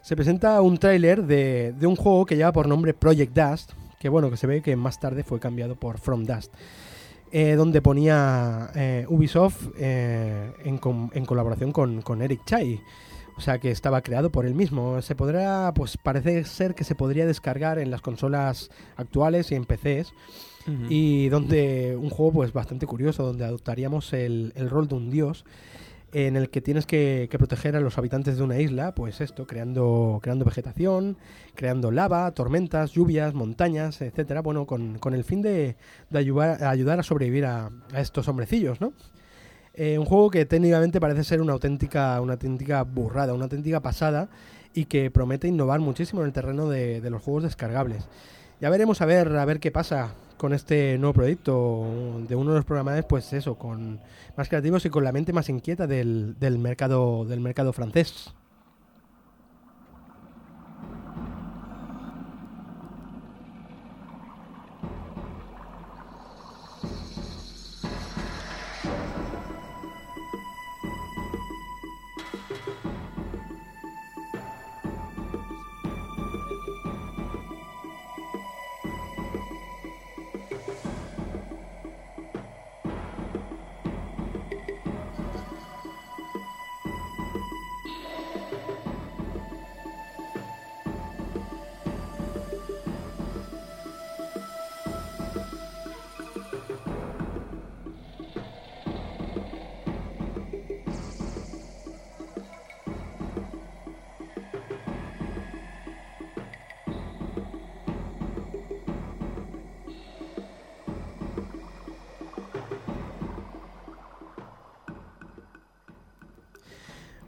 Se presenta un tráiler de, de un juego que lleva por nombre Project Dust, que bueno, que se ve que más tarde fue cambiado por From Dust. eh, donde ponía eh, Ubisoft eh, en, en colaboración con, con Eric Chai. O sea que estaba creado por él mismo. Se podrá, pues parece ser que se podría descargar en las consolas actuales y en PCs. Y donde un juego pues bastante curioso, donde adoptaríamos el, el rol de un dios en el que tienes que, que proteger a los habitantes de una isla, pues esto, creando, creando vegetación, creando lava, tormentas, lluvias, montañas, etcétera, bueno, con, con el fin de, de ayudar, ayudar a sobrevivir a, a estos hombrecillos, ¿no? Eh, un juego que técnicamente parece ser una auténtica, una auténtica burrada, una auténtica pasada y que promete innovar muchísimo en el terreno de, de los juegos descargables. Ya veremos a ver, a ver qué pasa con este nuevo proyecto de uno de los programadores, pues eso, con más creativos y con la mente más inquieta del, del mercado del mercado francés.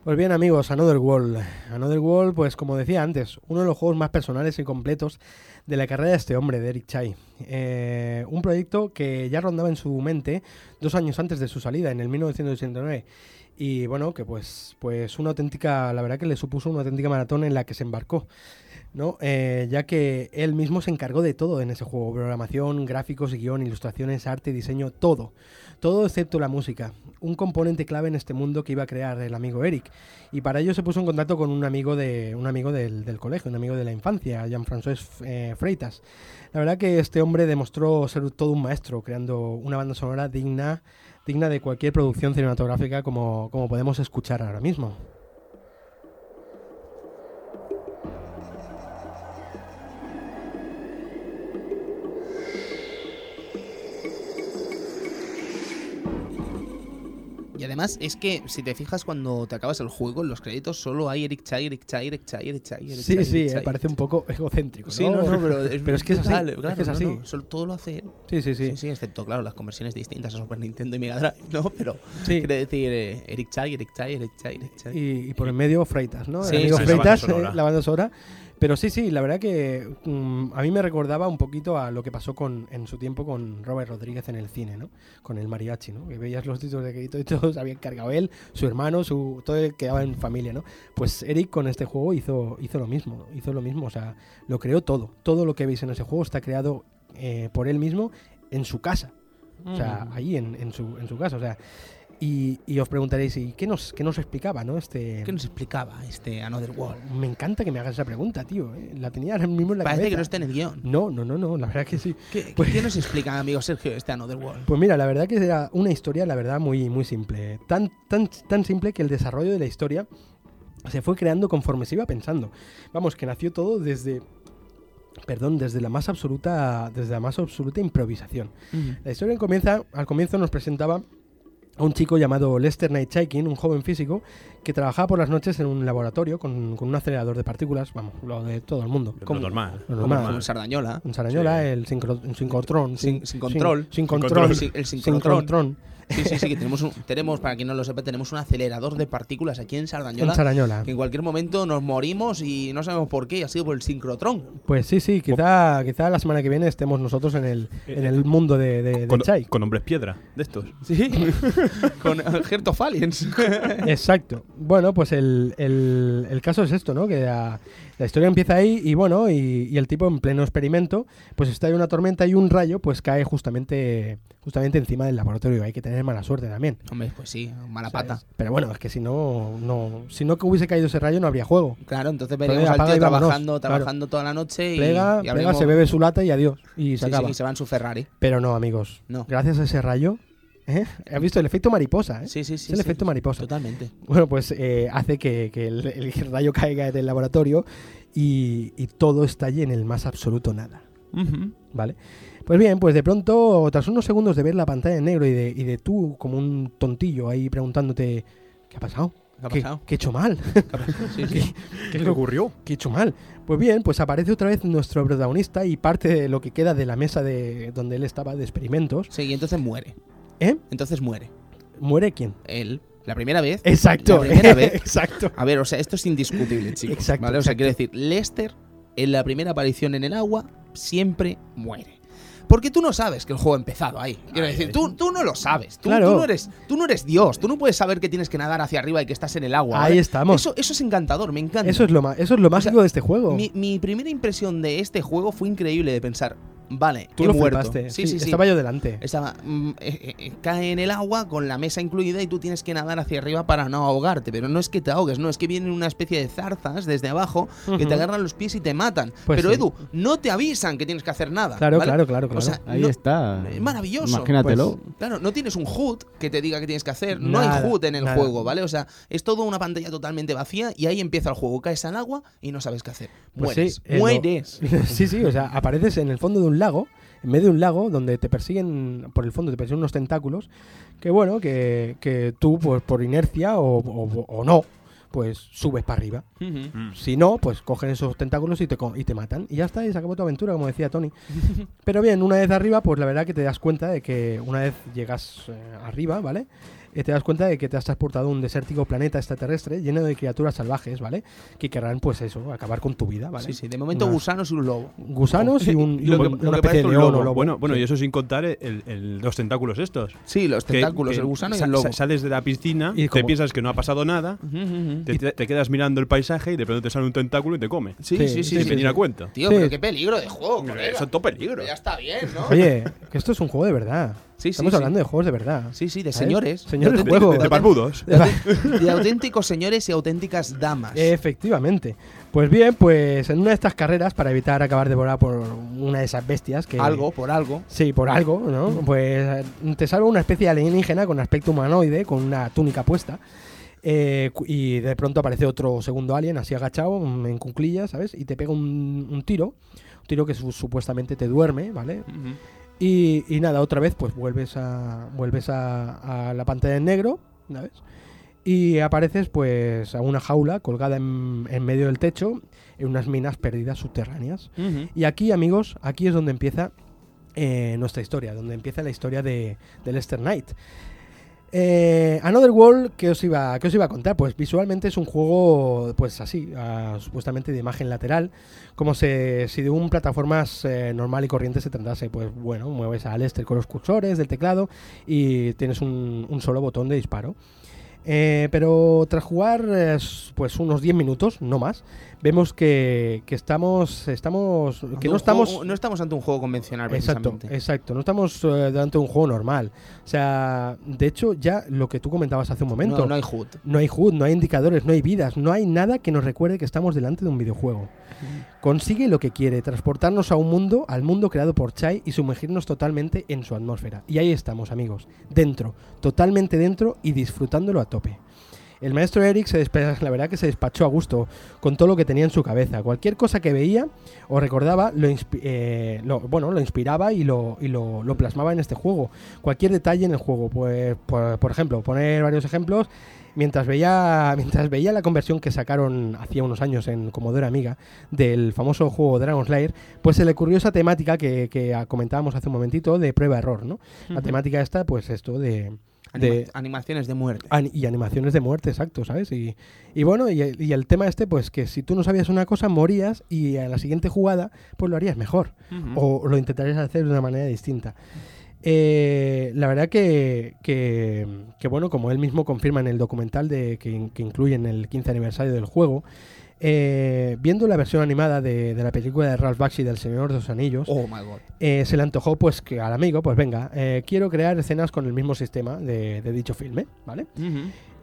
Pues bien amigos, Another World. Another World, pues como decía antes, uno de los juegos más personales y completos de la carrera de este hombre, de Eric Chai. Eh, un proyecto que ya rondaba en su mente dos años antes de su salida, en el 1989. Y bueno, que pues, pues una auténtica, la verdad que le supuso una auténtica maratón en la que se embarcó. ¿no? Eh, ya que él mismo se encargó de todo en ese juego, programación, gráficos, guion, ilustraciones, arte, diseño, todo. todo excepto la música, un componente clave en este mundo que iba a crear el amigo Eric. Y para ello se puso en contacto con un amigo de un amigo del, del colegio, un amigo de la infancia, Jean-François eh, Freitas. La verdad que este hombre demostró ser todo un maestro, creando una banda sonora digna, digna de cualquier producción cinematográfica como, como podemos escuchar ahora mismo. Además es que si te fijas cuando te acabas el juego, en los créditos solo hay Eric Chai, Eric Chai, Eric Chai, Eric Chai. Eric Sí, Chai, sí, Eric eh, Chai. parece un poco egocéntrico. Sí, no, no, pero es, <laughs> Pero es que es así, brutal, es claro, que es no, así. no, solo- todo lo hace él. Sí, sí, sí. Sí, sí, excepto, claro, las conversiones distintas a Super Nintendo y Mega Drive, ¿no? Pero Sí. quiere decir eh, Eric Chai, Eric Chai, Eric Chai, Eric Chai. Y, y por el medio Freitas, ¿no? Sí, el amigo sí, la banda Freitas, sonora. eh, la banda sonora. Pero sí, sí, la verdad que mm, a mí me recordaba un poquito a lo que pasó con, en su tiempo con Robert Rodríguez en el cine, ¿no? Con el mariachi, ¿no? Que veías los títulos de crédito y <laughs> todos habían cargado él, su hermano, su todo quedaba en familia, ¿no? Pues Eric con este juego hizo, hizo lo mismo, hizo lo mismo, o sea, lo creó todo. Todo lo que veis en ese juego está creado eh, por él mismo en su casa. O sea, ahí en, en su, en su casa, o sea... Y, y os preguntaréis, ¿y qué nos, qué nos explicaba, no? Este, ¿Qué nos explicaba este Another World? me encanta que me hagas esa pregunta, tío. ¿eh? La tenía ahora mismo en la Parece cabeza. que no está en el guion. No, no, no, no, la verdad que sí. ¿Qué, Pues- ¿qué nos explica, amigo Sergio, este Another World? Pues mira, la verdad que era una historia, la verdad, muy, muy simple. Tan, tan, tan simple que el desarrollo de la historia se fue creando conforme se iba pensando. Vamos, que nació todo desde. Perdón, desde la más absoluta. Desde la más absoluta improvisación. La historia comienza, al comienzo nos presentaba a un chico llamado Lester Knight Chaikin, un joven físico, que trabajaba por las noches en un laboratorio con, con un acelerador de partículas, vamos, lo de todo el mundo. Lo Como- normal. lo normal. Como en Sardañola. Un Sarañola, Sí. el sincro, un sincrotrón. Sin- sin control. Sin, sin control. control. Sí, el sincrotrón. Sí, sí, sí, que tenemos, un- tenemos, para quien no lo sepa, tenemos un acelerador de partículas aquí en Sardañola. Sarañola. Que en cualquier momento nos morimos y no sabemos por qué, y ha sido por el sincrotrón. Pues sí, sí, quizá, quizá la semana que viene estemos nosotros en el, en el mundo de, de, de Con, Chai. con hombres piedra, de estos. Sí, <laughs> con Heart of Aliens. Exacto. Bueno, pues el, el- el caso es esto, ¿no? Que la, la historia empieza ahí y bueno, y, y el tipo en pleno experimento, pues está en una tormenta y un rayo pues cae justamente, justamente encima del laboratorio. Hay que tener mala suerte también. Hombre, pues sí, mala ¿sabes? pata. Pero bueno, es que si no, no, si no que hubiese caído ese rayo no habría juego. Claro, entonces veríamos al tío trabajando, claro. trabajando toda la noche y, Plega, y plega, hablemos- se bebe su lata y adiós. Y se Sí, sí, acaba. y se va en su Ferrari. Pero no, amigos. No. Gracias a ese rayo, ¿eh? ¿Has visto el efecto mariposa? ¿eh? Sí, sí, sí. es el sí, efecto sí, mariposa. Totalmente. Bueno, pues eh, hace que, que el, el <laughs> rayo caiga del laboratorio y, y todo estalle en el más absoluto nada. ¿Vale? Pues bien, pues de pronto, tras unos segundos de ver la pantalla en negro y de, y de tú como un tontillo ahí preguntándote, ¿qué ha pasado? ¿Qué ha pasado? ¿Qué he hecho mal? <laughs> Sí. ¿Qué, le ocurrió? ¿Qué he hecho mal? Pues bien, pues aparece otra vez nuestro protagonista y parte de lo que queda de la mesa de donde él estaba de experimentos. Sí, y entonces muere. ¿Eh? Entonces muere. ¿Muere quién? Él, la primera vez. Exacto, La primera vez. <laughs> exacto. A ver, o sea, esto es indiscutible, chicos. Exacto, ¿vale? O sea, exacto. quiero decir, Lester, en la primera aparición en el agua, siempre muere. Porque tú no sabes que el juego ha empezado ahí. Quiero decir, tú, tú no lo sabes. Tú, Claro. tú no eres, tú no eres Dios. Tú no puedes saber que tienes que nadar hacia arriba y que estás en el agua. Ahí ¿vale? estamos. Eso, eso es encantador, me encanta. Eso es lo, eso es lo mágico sea, de este juego. mi, mi primera impresión de este juego fue increíble de pensar, vale, Tú he lo muerto. flipaste. Sí, sí, sí. Estaba yo delante. Estaba, mm, eh, eh, eh, cae en el agua con la mesa incluida y tú tienes que nadar hacia arriba para no ahogarte. Pero no es que te ahogues, no, es que vienen una especie de zarzas desde abajo que te agarran los pies y te matan. Pues pero sí. Edu, no te avisan que tienes que hacer nada. Claro, ¿vale? claro, claro, claro. O sea, Ahí no- está. maravilloso. Imagínatelo. Claro, no tienes un HUD que te diga qué tienes que hacer. No hay HUD en el nada. juego, ¿vale? O sea, es todo una pantalla totalmente vacía y ahí empieza el juego. Caes al agua y no sabes qué hacer. Pues Mueres. sí, lo- mueres. <laughs> sí, sí, o sea, apareces en el fondo de un lago, en medio de un lago, donde te persiguen, por el fondo te persiguen unos tentáculos, que bueno, que, que tú, pues, por inercia o, o- o no, pues subes para arriba. Mm. Si no, pues cogen esos tentáculos y te, co- y te matan. Y ya está, y se acabó tu aventura, como decía Tony. <laughs> Pero bien, una vez arriba, pues la verdad que te das cuenta de que una vez llegas eh, arriba, ¿vale? Eh, te das cuenta de que te has transportado a un desértico planeta extraterrestre lleno de criaturas salvajes, ¿vale? Que querrán, pues eso, acabar con tu vida, ¿vale? Sí, sí, de momento Unas- gusanos y un lobo. Gusanos y, un, y Lo que- un- lo que una parece especie de lobo. Bueno, bueno Sí. y eso sin contar el, el- los tentáculos estos. Sí, los tentáculos, que el gusano y el lobo. sa- Sales de la piscina, Y te piensas que no ha pasado nada, te, te- te quedas mirando el paisaje y de pronto te sale un tentáculo y te come. Sí, Sí, sí, sí. sí, a cuento. Tío, Sí. pero qué peligro de juego, colega. Eso es todo peligro. Ya está bien, ¿no? Oye, que esto es un juego de verdad. Sí, Estamos sí. hablando de juegos de verdad. Sí, sí, de ¿Sabes? señores. Señores de, de juego. de- De barbudos. de auténticos- <laughs> de auténticos señores y auténticas damas. Efectivamente. Pues bien, pues en una de estas carreras, para evitar acabar devorado por una de esas bestias que... algo, por algo. Sí, por algo, ¿no? Pues eh, te salva una especie de alienígena con aspecto humanoide, con una túnica puesta. eh, y de pronto aparece otro segundo alien así agachado, mm, en cuclillas, ¿sabes? Y te pega un, un tiro, un tiro que su- supuestamente te duerme, ¿vale? Y, y nada, otra vez pues vuelves a vuelves a, a la pantalla en negro, ¿sabes? Y apareces pues a una jaula colgada en, en medio del techo en unas minas perdidas subterráneas. Y aquí, amigos, aquí es donde empieza eh, nuestra historia, donde empieza la historia de, de Lester Knight. Eh, Another World, ¿qué os, iba, qué os iba a contar? Pues visualmente es un juego, pues así, ah, supuestamente de imagen lateral, como si de un plataformas eh, normal y corriente se tratase, pues bueno, mueves a Lester con los cursores del teclado y tienes un, solo botón de disparo. Eh, pero tras jugar pues unos 10 minutos, no más, vemos que, que estamos, estamos, que no estamos... juego- no estamos ante un juego convencional, Exacto, exacto. No estamos eh, delante de un juego normal. O sea, de hecho, ya lo que tú comentabas hace un momento. No, no hay HUD. no hay HUD, no hay indicadores, no hay vidas, no hay nada que nos recuerde que estamos delante de un videojuego. Consigue lo que quiere, transportarnos a un mundo, al mundo creado por Chai y sumergirnos totalmente en su atmósfera. Y ahí estamos, amigos, dentro, totalmente dentro y disfrutándolo a tope. El maestro Eric, se la verdad que se despachó a gusto con todo lo que tenía en su cabeza. Cualquier cosa que veía o recordaba, lo, eh, lo- bueno, lo inspiraba y, lo, y lo, lo plasmaba en este juego. Cualquier detalle en el juego. Pues, por, por ejemplo, poner varios ejemplos. Mientras veía, <laughs> mientras veía la conversión que sacaron hacía unos años en Commodore Amiga del famoso juego Dragon's Lair, pues se le ocurrió esa temática que, que comentábamos hace un momentito de prueba-error, ¿no? La temática esta, pues esto de, Anima- de- Animaciones de muerte. Y animaciones de muerte, exacto, ¿sabes? Y, y bueno, y el, y el tema este, pues que si tú no sabías una cosa, morías y en la siguiente jugada, pues lo harías mejor. O lo intentarías hacer de una manera distinta. Eh, la verdad que, que, que, bueno, como él mismo confirma en el documental de, que, que incluye en el 15 aniversario del juego, eh, viendo la versión animada de, de la película de Ralph Bakshi del Señor de los Anillos, Oh my god. eh, se le antojó pues que al amigo, pues venga, eh, quiero crear escenas con el mismo sistema de, de dicho filme, ¿vale?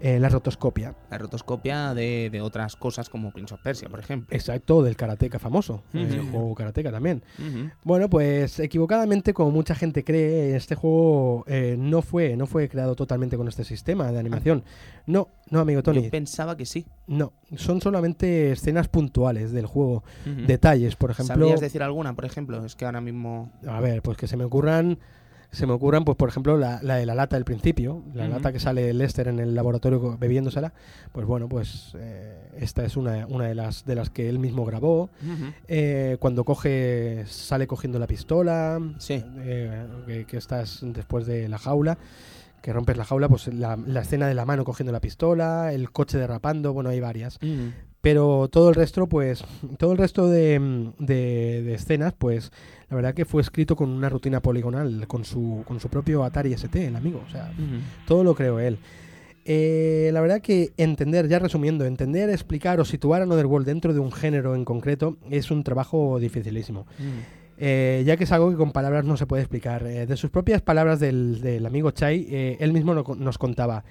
Eh, la rotoscopia, La rotoscopia de, de otras cosas como Prince of Persia, por ejemplo. exacto, del karateka famoso, el Ujú. juego karateka también. Bueno, pues equivocadamente, como mucha gente cree, este juego eh, no fue no fue creado totalmente con este sistema de animación. No, no, amigo Tony, Yo pensaba que sí. no. Son solamente escenas puntuales del juego, detalles, por ejemplo. ¿Sabrías decir alguna, por ejemplo? Es que ahora mismo... A ver, pues que se me ocurran. Se me ocurran, pues por ejemplo, la, la de la lata del principio, la lata que sale Lester en el laboratorio bebiéndosela, pues bueno, pues eh, esta es una, una de las de las que él mismo grabó. Eh, cuando coge, sale cogiendo la pistola, Sí. eh, que, que estás después de la jaula, que rompes la jaula, pues la, la escena de la mano cogiendo la pistola, el coche derrapando, bueno, hay varias. Ujú. Pero todo el resto, pues, todo el resto de, mm, de- de escenas, pues, la verdad que fue escrito con una rutina poligonal, con su, con su propio Atari ST, el amigo, o sea, todo lo creó él. Eh, la verdad que entender, ya resumiendo, entender, explicar o situar a Another World dentro de un género en concreto es un trabajo dificilísimo. Ujú. Eh, ya que es algo que con palabras no se puede explicar. Eh, de sus propias palabras del, del amigo Chai, él mismo no- nos contaba,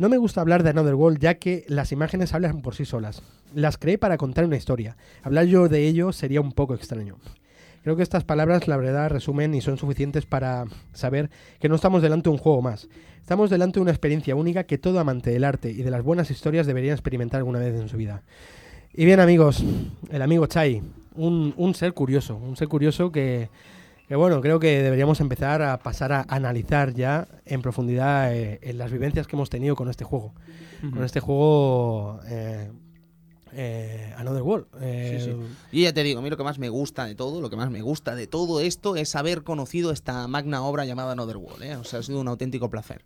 no me gusta hablar de Another World ya que las imágenes hablan por sí solas. Las creé para contar una historia. Hablar yo de ello sería un poco extraño. Creo que estas palabras, la verdad, resumen y son suficientes para saber que no estamos delante de un juego más. Estamos delante de una experiencia única que todo amante del arte y de las buenas historias debería experimentar alguna vez en su vida. Y bien, amigos, el amigo Chai, un, un ser curioso, un ser curioso que, que, bueno, creo que deberíamos empezar a pasar a analizar ya en profundidad eh, en las vivencias que hemos tenido con este juego. Con este juego eh, eh, Another World. Eh, Sí, Y ya te digo, a mí lo que más me gusta de todo, lo que más me gusta de todo esto es haber conocido esta magna obra llamada Another World. ¿eh? O sea, ha sido un auténtico placer.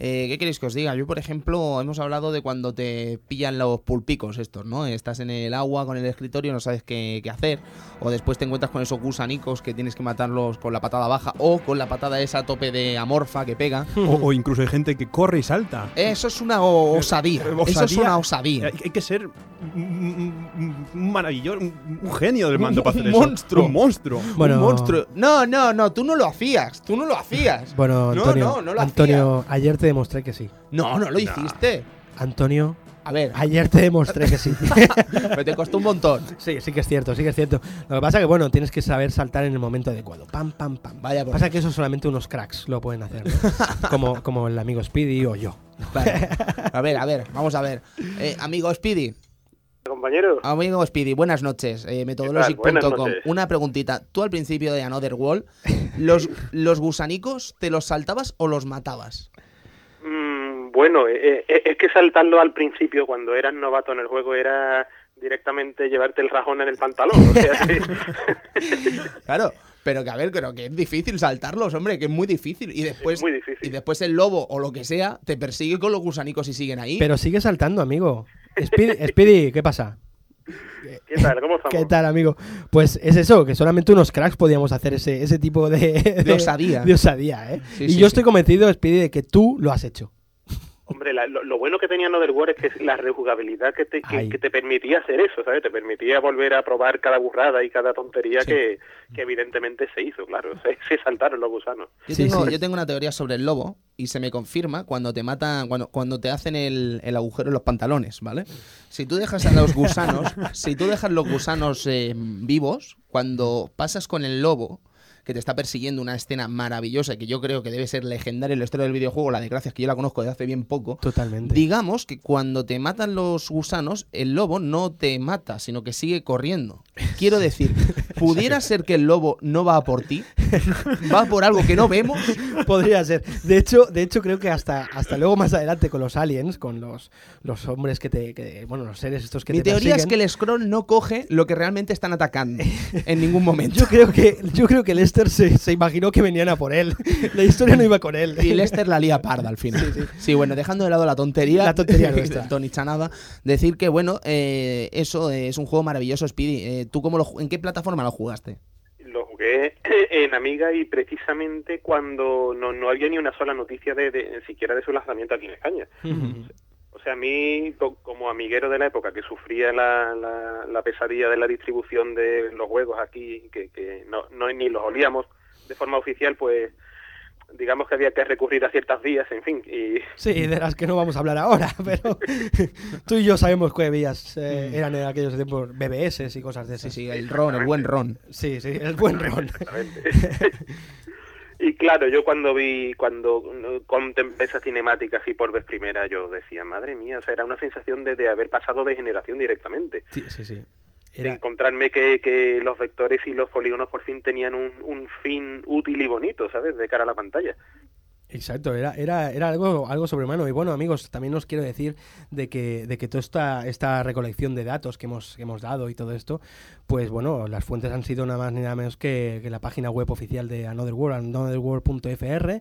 Eh, ¿Qué queréis que os diga? Yo, por ejemplo, hemos hablado de cuando te pillan los pulpicos estos, ¿no? Estás en el agua con el escritorio, no sabes qué, qué hacer, o después te encuentras con esos gusanicos que tienes que matarlos con la patada baja o con la patada esa a tope de amorfa que pega. O, o incluso hay gente que corre y salta. Eso es una osadía. Eh, Eso es una osadía. Hay, hay que ser un, maravilloso, un, genio del mando Un- para hacer un eso. monstruo. Un monstruo. Bueno. Un monstruo. No, no, no, tú no lo hacías. Tú no lo hacías. Bueno, No, Antonio, no, no lo Antonio, ayer te demostré que sí. No, no lo hiciste. Antonio, A ver, ayer te demostré que sí. <laughs> pero te costó un montón. sí, sí que es cierto, sí que es cierto. Lo que pasa que, bueno, tienes que saber saltar en el momento adecuado. Pam, pam, pam. Vaya por Pasa que eso solamente unos cracks lo pueden hacer, ¿no? <laughs> como, como el amigo Speedy o yo. Vale. <laughs> A ver, a ver, vamos a ver. Eh, amigo Speedy, compañero. amigo Speedy, buenas noches. Eh, Buenas metodologic.com. noches. Una preguntita. Tú al principio de Another World, ¿los, ¿los gusanicos te los saltabas o los matabas? Mm, bueno, eh, eh, es que saltarlo al principio, cuando eras novato en el juego, era directamente llevarte el rajón en el pantalón. O sea, sí. <laughs> Claro, pero que a ver, creo que es difícil saltarlos, hombre, que es muy difícil. Y después, Es muy difícil. y después el lobo o lo que sea te persigue con los gusanicos y siguen ahí. Pero sigue saltando, amigo. Speedy, Speedy, ¿qué pasa? ¿Qué tal? ¿Cómo estamos? ¿Qué tal, amigo? Pues es eso, que solamente unos cracks podíamos hacer ese, ese tipo de, De osadía. de osadía, ¿eh? Sí, y sí, yo sí. estoy convencido, Speedy, de que tú lo has hecho. Hombre, la- lo, lo bueno que tenía Another World es que la rejugabilidad que te, que, que te permitía hacer eso, ¿sabes? Te permitía volver a probar cada burrada y cada tontería Sí. que, que evidentemente se hizo, claro. <laughs> Se, se saltaron los gusanos. Yo, Sí, tengo, sí. yo tengo una teoría sobre el lobo y se me confirma cuando te matan, cuando, cuando te hacen el, el agujero en los pantalones, ¿vale? Si tú dejas a los gusanos, <laughs> si tú dejas los gusanos eh, vivos, cuando pasas con el lobo, que te está persiguiendo una escena maravillosa que yo creo que debe ser legendaria en la historia del videojuego, la desgracia es que yo la conozco desde hace bien poco. Totalmente. Digamos que cuando te matan los gusanos, el lobo no te mata, sino que sigue corriendo. Quiero decir, <laughs> ¿pudiera ser que el lobo no va a por ti? <laughs> ¿Va por algo que no vemos? Podría ser. De hecho, de hecho creo que hasta, hasta luego más adelante con los aliens, con los, los hombres que te... que- bueno, los seres estos que Mi te teoría es que el scroll no coge lo que realmente están atacando <laughs> en ningún momento. Yo creo que, yo creo que Lester se, se imaginó que venían a por él. La historia no iba con él. Y Lester la lía parda al final. Sí, bueno, dejando de lado la tontería. La tontería <laughs> nuestra. Tony Chanada. Decir que, bueno, eh, eso es un juego maravilloso, Speedy. Eh, ¿Tú cómo lo, en qué plataforma lo jugaste? Lo jugué <clears throat> en Amiga y precisamente cuando no, no había ni una sola noticia de, de siquiera de su lanzamiento aquí en España. O sea, a mí, co- como amiguero de la época que sufría la, la, la pesadilla de la distribución de los juegos aquí, que, que no, no ni los olíamos de forma oficial, pues digamos que había que recurrir a ciertas vías, en fin, y Sí, de las que no vamos a hablar ahora, <laughs> pero tú y yo sabemos qué vías eh, eran en aquellos tiempos BBS y cosas de Sí, esas. sí, el ron, el buen ron. Sí, sí, el buen <laughs> ron. Exactamente. <laughs> y claro, yo cuando vi, cuando contemplé esa cinemática así por vez primera, yo decía, madre mía, o sea, era una sensación de, de haber pasado de generación directamente. Sí, sí, sí. Era, encontrarme que, que los vectores y los polígonos por fin tenían un, un fin útil y bonito, ¿sabes? De cara a la pantalla. Exacto, era, era, era algo, algo sobrehumano. Y bueno, amigos, también os quiero decir de que, de que toda esta, esta recolección de datos que hemos, que hemos dado y todo esto, pues bueno, las fuentes han sido nada más ni nada menos que, que la página web oficial de Another World, anotherworld.fr,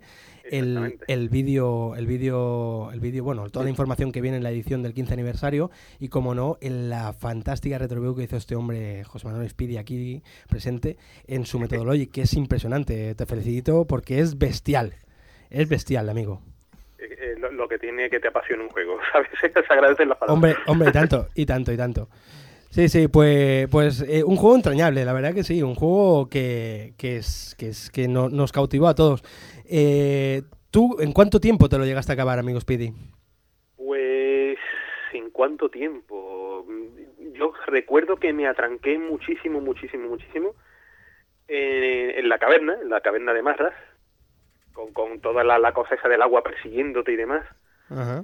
el, el vídeo, el vídeo, el vídeo, bueno, toda la información que viene en la edición del 15 aniversario y como no, en la fantástica retroreview que hizo este hombre, José Manuel Speedy, aquí presente, en su <laughs> metodología, que es impresionante. Te felicito porque es bestial. Es bestial, amigo. Eh, eh, lo, lo que tiene que te apasiona un juego, <laughs> ¿sabes? Se agradecen las palabras. Hombre, hombre, y tanto, y tanto, y tanto. Sí, sí, pues, pues eh, un juego entrañable, la verdad que sí, un juego que, que es, que, es, que no- nos cautivó a todos. Eh, ¿Tú en cuánto tiempo te lo llegaste a acabar, amigo Speedy? Pues, ¿en cuánto tiempo? Yo recuerdo que me atranqué muchísimo, muchísimo, muchísimo en, en la caverna, en la caverna de Marras, con, con toda la, la cosa esa del agua persiguiéndote y demás. Ajá.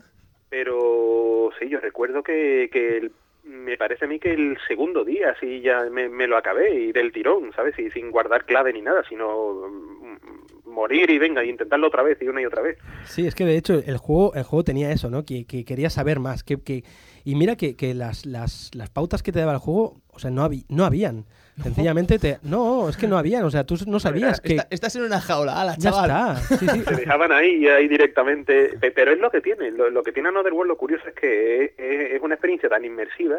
Pero sí, yo recuerdo que, que el- me parece a mí que el segundo día sí ya me, me lo acabé y del tirón, ¿sabes? Y sin guardar clave ni nada, sino mm, morir y venga, y intentarlo otra vez y una y otra vez. Sí, es que de hecho el juego, el juego tenía eso, ¿no? Que, que quería saber más. Que, que, y mira que, que las, las, las pautas que te daba el juego, o sea, no, habí, no habían. Sencillamente te. No, es que no habían. O sea, tú no sabías que. Está- estás en una jaula, ala, Ya chaval. está. Sí, dejaban ahí, ahí directamente. Pe- Pero es lo que tiene. Lo, lo que tiene Another World, lo curioso es que es, es- es una experiencia tan inmersiva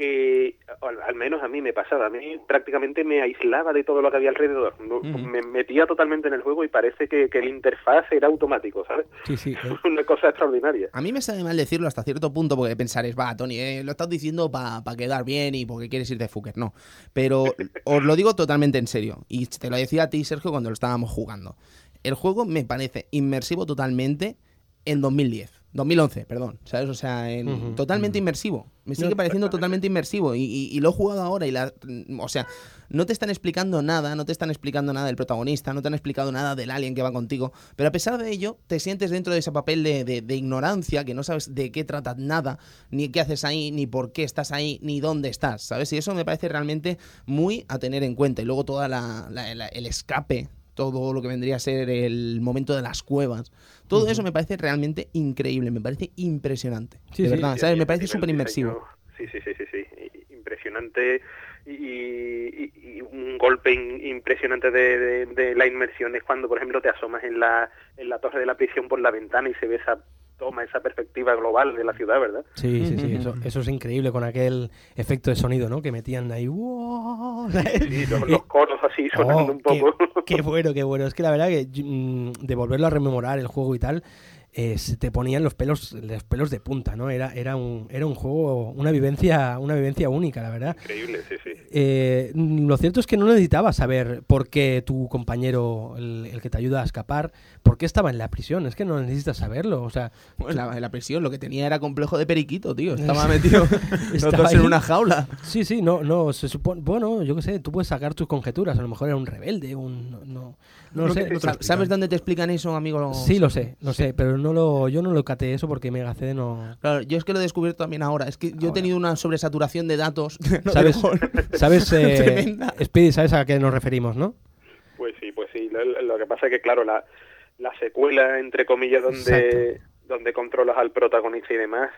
que, al, al menos a mí me pasaba. A mí prácticamente me aislaba de todo lo que había alrededor. No-. Me metía totalmente en el juego y parece que, que el interfaz era automático, ¿sabes? Sí, sí. <laughs> eh, una cosa extraordinaria. A mí me sabe mal decirlo hasta cierto punto porque pensaréis, va, Tony, eh, lo estás diciendo para quedar bien y porque quieres ir de fucker. No, pero <laughs> os lo digo totalmente en serio. Y te lo decía a ti, Sergio, cuando lo estábamos jugando. El juego me parece inmersivo totalmente en 2010. 2011, perdón, ¿sabes? O sea, en- totalmente inmersivo. Me sigue No, pareciendo totalmente inmersivo y, y- y lo he jugado ahora y la... O sea, no te están explicando nada, no te están explicando nada del protagonista, no te han explicado nada del alien que va contigo, pero a pesar de ello, te sientes dentro de ese papel de, de- de ignorancia, que no sabes de qué tratas nada, ni qué haces ahí, ni por qué estás ahí, ni dónde estás, ¿sabes? Y eso me parece realmente muy a tener en cuenta. Y luego toda la, la- la- el escape, todo lo que vendría a ser el momento de las cuevas, todo eso me parece realmente increíble, me parece impresionante. Sí, de sí. verdad, Sí, ¿sabes? sí, Me parece súper inmersivo. Sí, sí, sí, sí, sí. Impresionante y, y- y un golpe in- impresionante de, de- de la inmersión es cuando, por ejemplo, te asomas en la, en la torre de la prisión por la ventana y se ve esa toma, esa perspectiva global de la ciudad, ¿verdad? Sí, sí, sí. Eso, eso es increíble con aquel efecto de sonido, ¿no? Que metían ahí. ¡wow! Sí, <laughs> los, los coros así sonando Oh, un poco. Qué, <laughs> qué bueno, qué bueno. Es que la verdad que mm, de volverlo a rememorar el juego y tal, eh, se te ponían los pelos, los pelos de punta, ¿no? Era, era un, era un juego, una vivencia, una vivencia única, la verdad. Increíble, sí, sí. Eh, lo cierto es que no necesitabas saber por qué tu compañero, el, el que te ayuda a escapar, por qué estaba en la prisión. Es que no necesitas saberlo. O sea, la, la prisión, lo que tenía era complejo de periquito, tío. Estaba <laughs> metido <laughs> Estaba en una jaula. Sí, sí, no, no, se supone, bueno, yo qué sé, tú puedes sacar tus conjeturas, a lo mejor era un rebelde, un, no, no, lo sé. no ¿Sabes dónde te explican eso, amigo? Sí, lo sé, lo sé, pero no lo, yo no lo caté eso porque Mega CD no... Claro, yo es que lo he descubierto también ahora. Es que yo he Ahora. tenido una sobresaturación de datos. <laughs> No, ¿Sabes? <laughs> ¿Sabes, eh. Speedy, sabes a qué nos referimos, no? Pues sí, pues sí. Lo, lo que pasa es que, claro, la, la secuela, entre comillas, donde, donde controlas al protagonista y demás,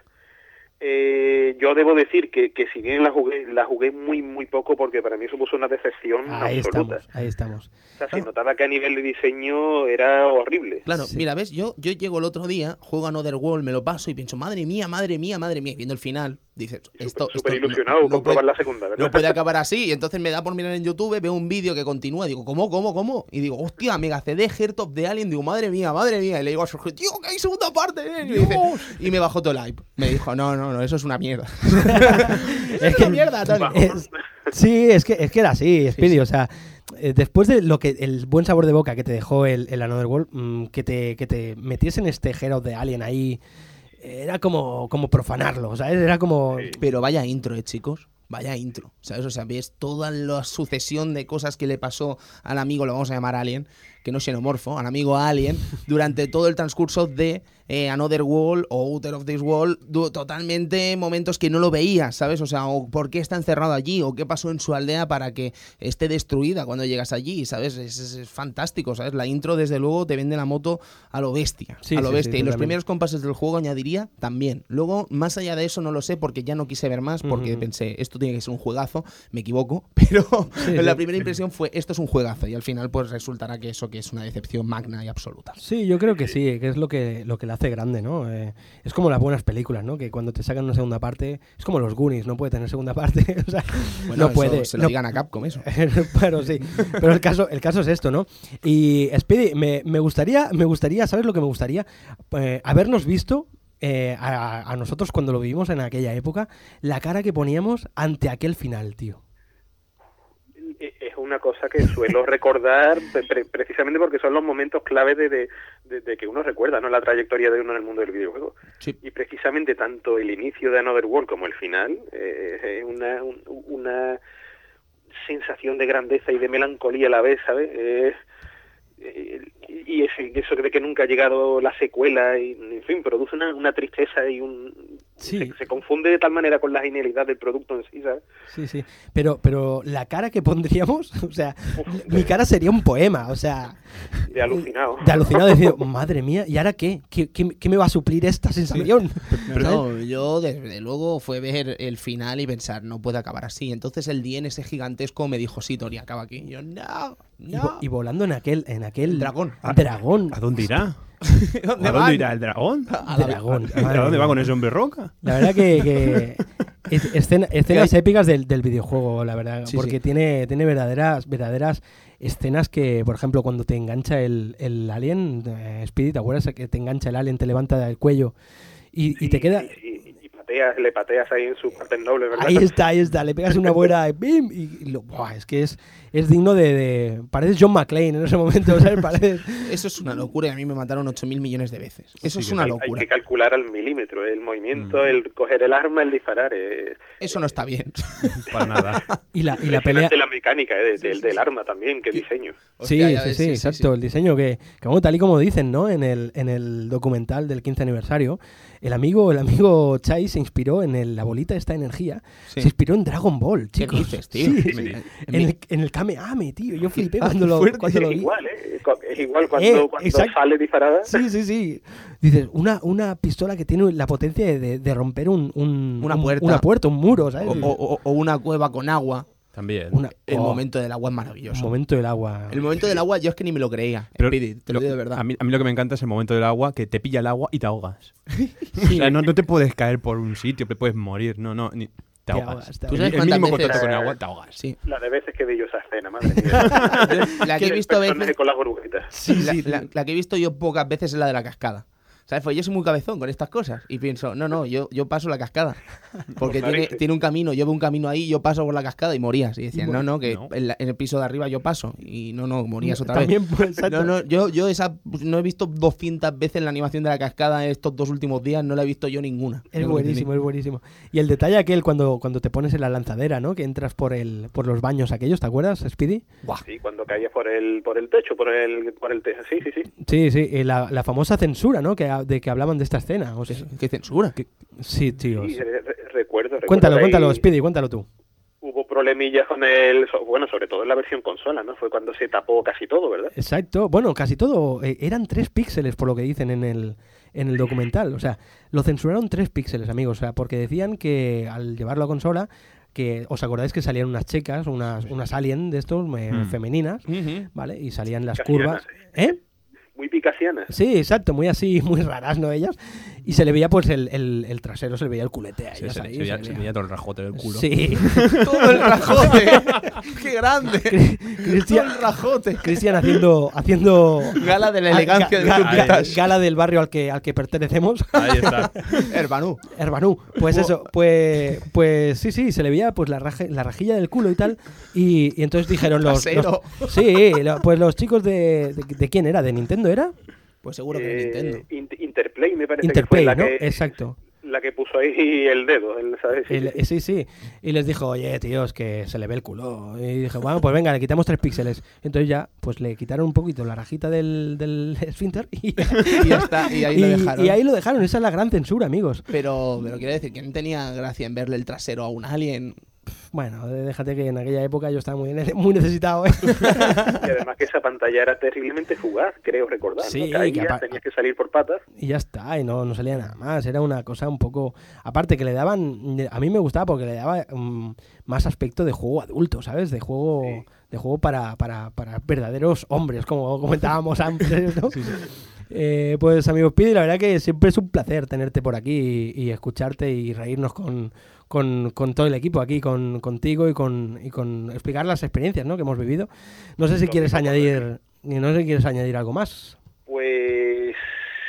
eh, yo debo decir que, que si bien la jugué, la jugué muy, muy poco porque para mí supuso una decepción Ahí absoluta. estamos, ahí estamos. O sea, se notaba que a nivel de diseño era horrible. Claro, Sí. mira, ves, yo, yo llego el otro día, juego a Another World, me lo paso y pienso, madre mía, madre mía, madre mía. Viendo el final, dices, esto. Súper ilusionado no- puede- la segunda, ¿verdad? No puede acabar así. Y entonces me da por mirar en YouTube, veo un vídeo que continúa. Digo, ¿cómo, cómo, cómo? Y digo, hostia, Mega CD, Heart of the Alien. Digo, madre mía, madre mía. Y le digo a Sergio, tío, que hay segunda parte. ¿eh? Y, dice- y me bajó todo el hype. Me dijo, no, no, no, eso es una mierda. <laughs> es una mierda, Tony. es- sí, es que, es que era así, Speedy, o sea, eh, después de lo que el buen sabor de boca que te dejó el, el Another World, mm, que, te, que te metiesen este Hero de Alien ahí, era como, como profanarlo, ¿sabes? Era como... Pero vaya intro, eh, chicos. Vaya intro. ¿Sabes? O sea, ves toda la sucesión de cosas que le pasó al amigo, lo vamos a llamar Alien, que no xenomorfo, al amigo Alien, durante todo el transcurso de eh, Another World o Outer of This du- totalmente momentos que no lo veías, ¿sabes? O sea, o por qué está encerrado allí, o qué pasó en su aldea para que esté destruida cuando llegas allí, ¿sabes? Es, es- es fantástico, ¿sabes? La intro, desde luego, te vende la moto a lo bestia. Sí, a lo sí, sí, bestia. y los primeros compases del juego añadiría también. Luego, más allá de eso, no lo sé porque ya no quise ver más, porque Ujú. pensé, esto tiene que ser un juegazo, me equivoco, <laughs> pero Sí, la sí. primera impresión fue, esto es un juegazo, y al final pues resultará que eso que es una decepción magna y absoluta. Sí, yo creo que sí, que es lo que, lo que le hace grande, ¿no? Eh, es como las buenas películas, ¿no? Que cuando te sacan una segunda parte, es como los Goonies, no puede tener segunda parte, <laughs> o sea, Bueno, no puede. se lo no- digan a Capcom eso. <laughs> pero sí, pero el caso, el caso es esto, ¿no? Y Speedy, me, me gustaría, me gustaría, ¿sabes lo que me gustaría? Eh, habernos visto eh, a, a nosotros cuando lo vivimos en aquella época, la cara que poníamos ante aquel final, tío. Una cosa que suelo <laughs> recordar pre- pre- precisamente porque son los momentos clave de, de- de- de que uno recuerda ¿no? la trayectoria de uno en el mundo del videojuego. Sí. Y precisamente tanto el inicio de Another World como el final eh, es una, un- una sensación de grandeza y de melancolía a la vez, ¿sabes? Eh, y ese- eso de que nunca ha llegado la secuela y en fin produce una, una tristeza y un Sí. Se, se confunde de tal manera con la genialidad del producto en sí, ¿sabes? Sí, sí. Pero, pero la cara que pondríamos, <laughs> o sea, mi cara sería un poema, o sea, De alucinado. de alucinado decir, madre mía, ¿y ahora qué? ¿Qué, qué, qué me va a suplir esta sensación? <laughs> No, yo desde luego fue ver el final y pensar, no puede acabar así. Entonces el día en ese gigantesco me dijo, sí, Tori, acaba aquí. Y yo, no, Y, no. y volando en aquel, en aquel Dragón. dragón. ¿A dónde irá? <laughs> ¿Dónde ¿A van? dónde irá el dragón? A la- dragón. ¿A madre dónde va con ese hombre roca? La verdad que, que <laughs> es- escena- escenas épicas del, del videojuego, la verdad, Sí, porque sí. tiene tiene verdaderas verdaderas escenas que, por ejemplo, cuando te engancha el, el alien, eh, Speedy, ¿te acuerdas que te engancha el alien, te levanta el cuello y, y te queda... Y pateas, le pateas ahí en sus partes nobles, ¿verdad? Ahí está, ahí está, le pegas una buena ¡bim! y, lo- buah, es que es, es digno de, de- Pareces John McClane en ese momento, ¿sabes? <laughs> Pareces... Eso es una locura y a mí me mataron 8.000 millones de veces. Eso Sí, es una hay, locura. hay que calcular al milímetro el movimiento, Mm. el coger el arma, el disparar. Eh, Eso no está bien. <laughs> Para nada. Y la, y la pelea... impresionante la mecánica eh, de- del- del arma también, qué diseño. Hostia, sí, sí, sí, exacto. El diseño que, que, bueno, tal y como dicen, ¿no? En el, en el documental del 15 aniversario, el amigo, el amigo Chai se inspiró en el- la bolita de esta energía, Sí. se inspiró en Dragon Ball, ¿Qué chicos. dices, tío? Sí, Sí. En, el, en el Kameame, tío. Yo flipé Ah, cuando, lo, cuando lo es vi. igual, ¿eh? Es igual cuando, Eh, cuando sale disparada. Sí, sí, sí. Dices, una, una pistola que tiene la potencia de, de- romper un, un- Una un- puerta. una puerta, un muro, ¿sabes? O, o- o una cueva con agua. También. Una- El oh, momento del agua es maravilloso. momento del agua. El momento del agua yo es que ni me lo creía. Pero Speedy, te lo, digo de verdad. A mí, a mí lo que me encanta es el momento del agua, que te pilla el agua y te ahogas. <laughs> O sea, no, no te puedes caer por un sitio, te puedes morir. No, no, ni- te Te ahogas. ahogas, te ¿Tú El, sabes el mínimo veces- contacto con el agua, te ahogas. Sí. La de veces que vi yo esa escena, madre <laughs> mía. La que he El visto veces, con las burbujitas. la, la- la que he visto yo pocas veces es la de la cascada. ¿Sabes? Pues yo soy muy cabezón con estas cosas. Y pienso, no, no, yo, yo paso la cascada. <laughs> Porque Por tiene, tiene un camino, yo veo un camino ahí, yo paso por la cascada y morías. Y decían, no, no, que No. En, la- en el piso de arriba yo paso. Y no, no, morías otra También, vez. pues, exacto. No, no, yo, yo esa no he visto 200 veces la animación de la cascada estos dos últimos días, no la he visto yo ninguna. Es buenísimo, es buenísimo. Y el detalle aquel cuando, cuando te pones en la lanzadera, ¿no? Que entras por el por los baños aquellos, ¿te acuerdas, Speedy? Sí, cuando caías por el, por el techo, por el, por el techo. Sí, sí, sí. Sí, sí, y la, la famosa censura, ¿no? Que, ha- de que hablaban de esta escena. O sea. ¿Qué censura? sí, tíos. Sí, re- re- recuerdo, recuerdo. Cuéntalo, ahí cuéntalo, Speedy, cuéntalo tú. Hubo problemillas con el... Bueno, sobre todo en la versión consola, ¿no? Fue cuando se tapó casi todo, ¿verdad? Exacto. Bueno, casi todo. eh, eran tres píxeles, por lo que dicen en el, en el documental. O sea, lo censuraron tres píxeles, amigos. O sea, porque decían que al llevarlo a consola, que os acordáis que salían unas checas, unas, unas alien de estos, eh, Mm. femeninas. ¿vale? Y salían las curvas. ¿Eh? Muy picasianas. Sí, exacto, muy así, <laughs> muy raras, ¿no? Ellas. Y se le veía, pues, el, el, el trasero, se le veía el culete a ellas se- ahí, se veía, se se veía- todo el rajote del culo. Sí. <laughs> <laughs> Todo el rajote. ¡Qué grande! Cristian, Todo el rajote. Cristian haciendo, haciendo Gala de la elegancia ga- del ga- gala del barrio al que, al que pertenecemos. Ahí está. Herbanú. Herbanú. Pues eso, pues, pues sí, sí, se le veía pues la, raje- la rajilla del culo y tal. Y, y entonces dijeron los, Trasero. los- Sí, lo- pues los chicos de, de, de quién era? ¿De Nintendo era? Pues seguro que de Eh, Nintendo. Int- Interplay me parece Interplay, que fue la ¿no? que, Exacto. la que puso ahí el dedo, el- ¿sabes? Sí, El- sí. Y les dijo, oye, tíos, que se le ve el culo. Y dije, bueno, pues venga, le quitamos tres píxeles. Entonces ya, pues le quitaron un poquito la rajita del, del <laughs> esfínter y, Y ya está, y ahí lo dejaron. y ahí lo dejaron. Esa es la gran censura, amigos. Pero, pero quiero decir que no tenía gracia en verle el trasero a un alien. Bueno, déjate que en aquella época yo estaba muy, ne- <laughs> muy necesitado. ¿eh? Y además que esa pantalla era terriblemente fugaz, creo recordar. Sí, ¿no? que Caías, apa- tenías que salir por patas. y ya está, y no, no salía nada más. Era una cosa un poco. Aparte, que le daban. A mí me gustaba porque le daba mm, más aspecto de juego adulto, ¿sabes? De juego. Sí. De juego para, para, para verdaderos hombres, como comentábamos <laughs> antes, ¿no? Eh, pues amigos Pidi, la verdad que siempre es un placer tenerte por aquí y, y escucharte y reírnos con, con, con todo el equipo aquí, con, contigo y con, y con explicar las experiencias ¿no? que hemos vivido. No sé si Lo quieres añadir, no sé si quieres añadir algo más. Pues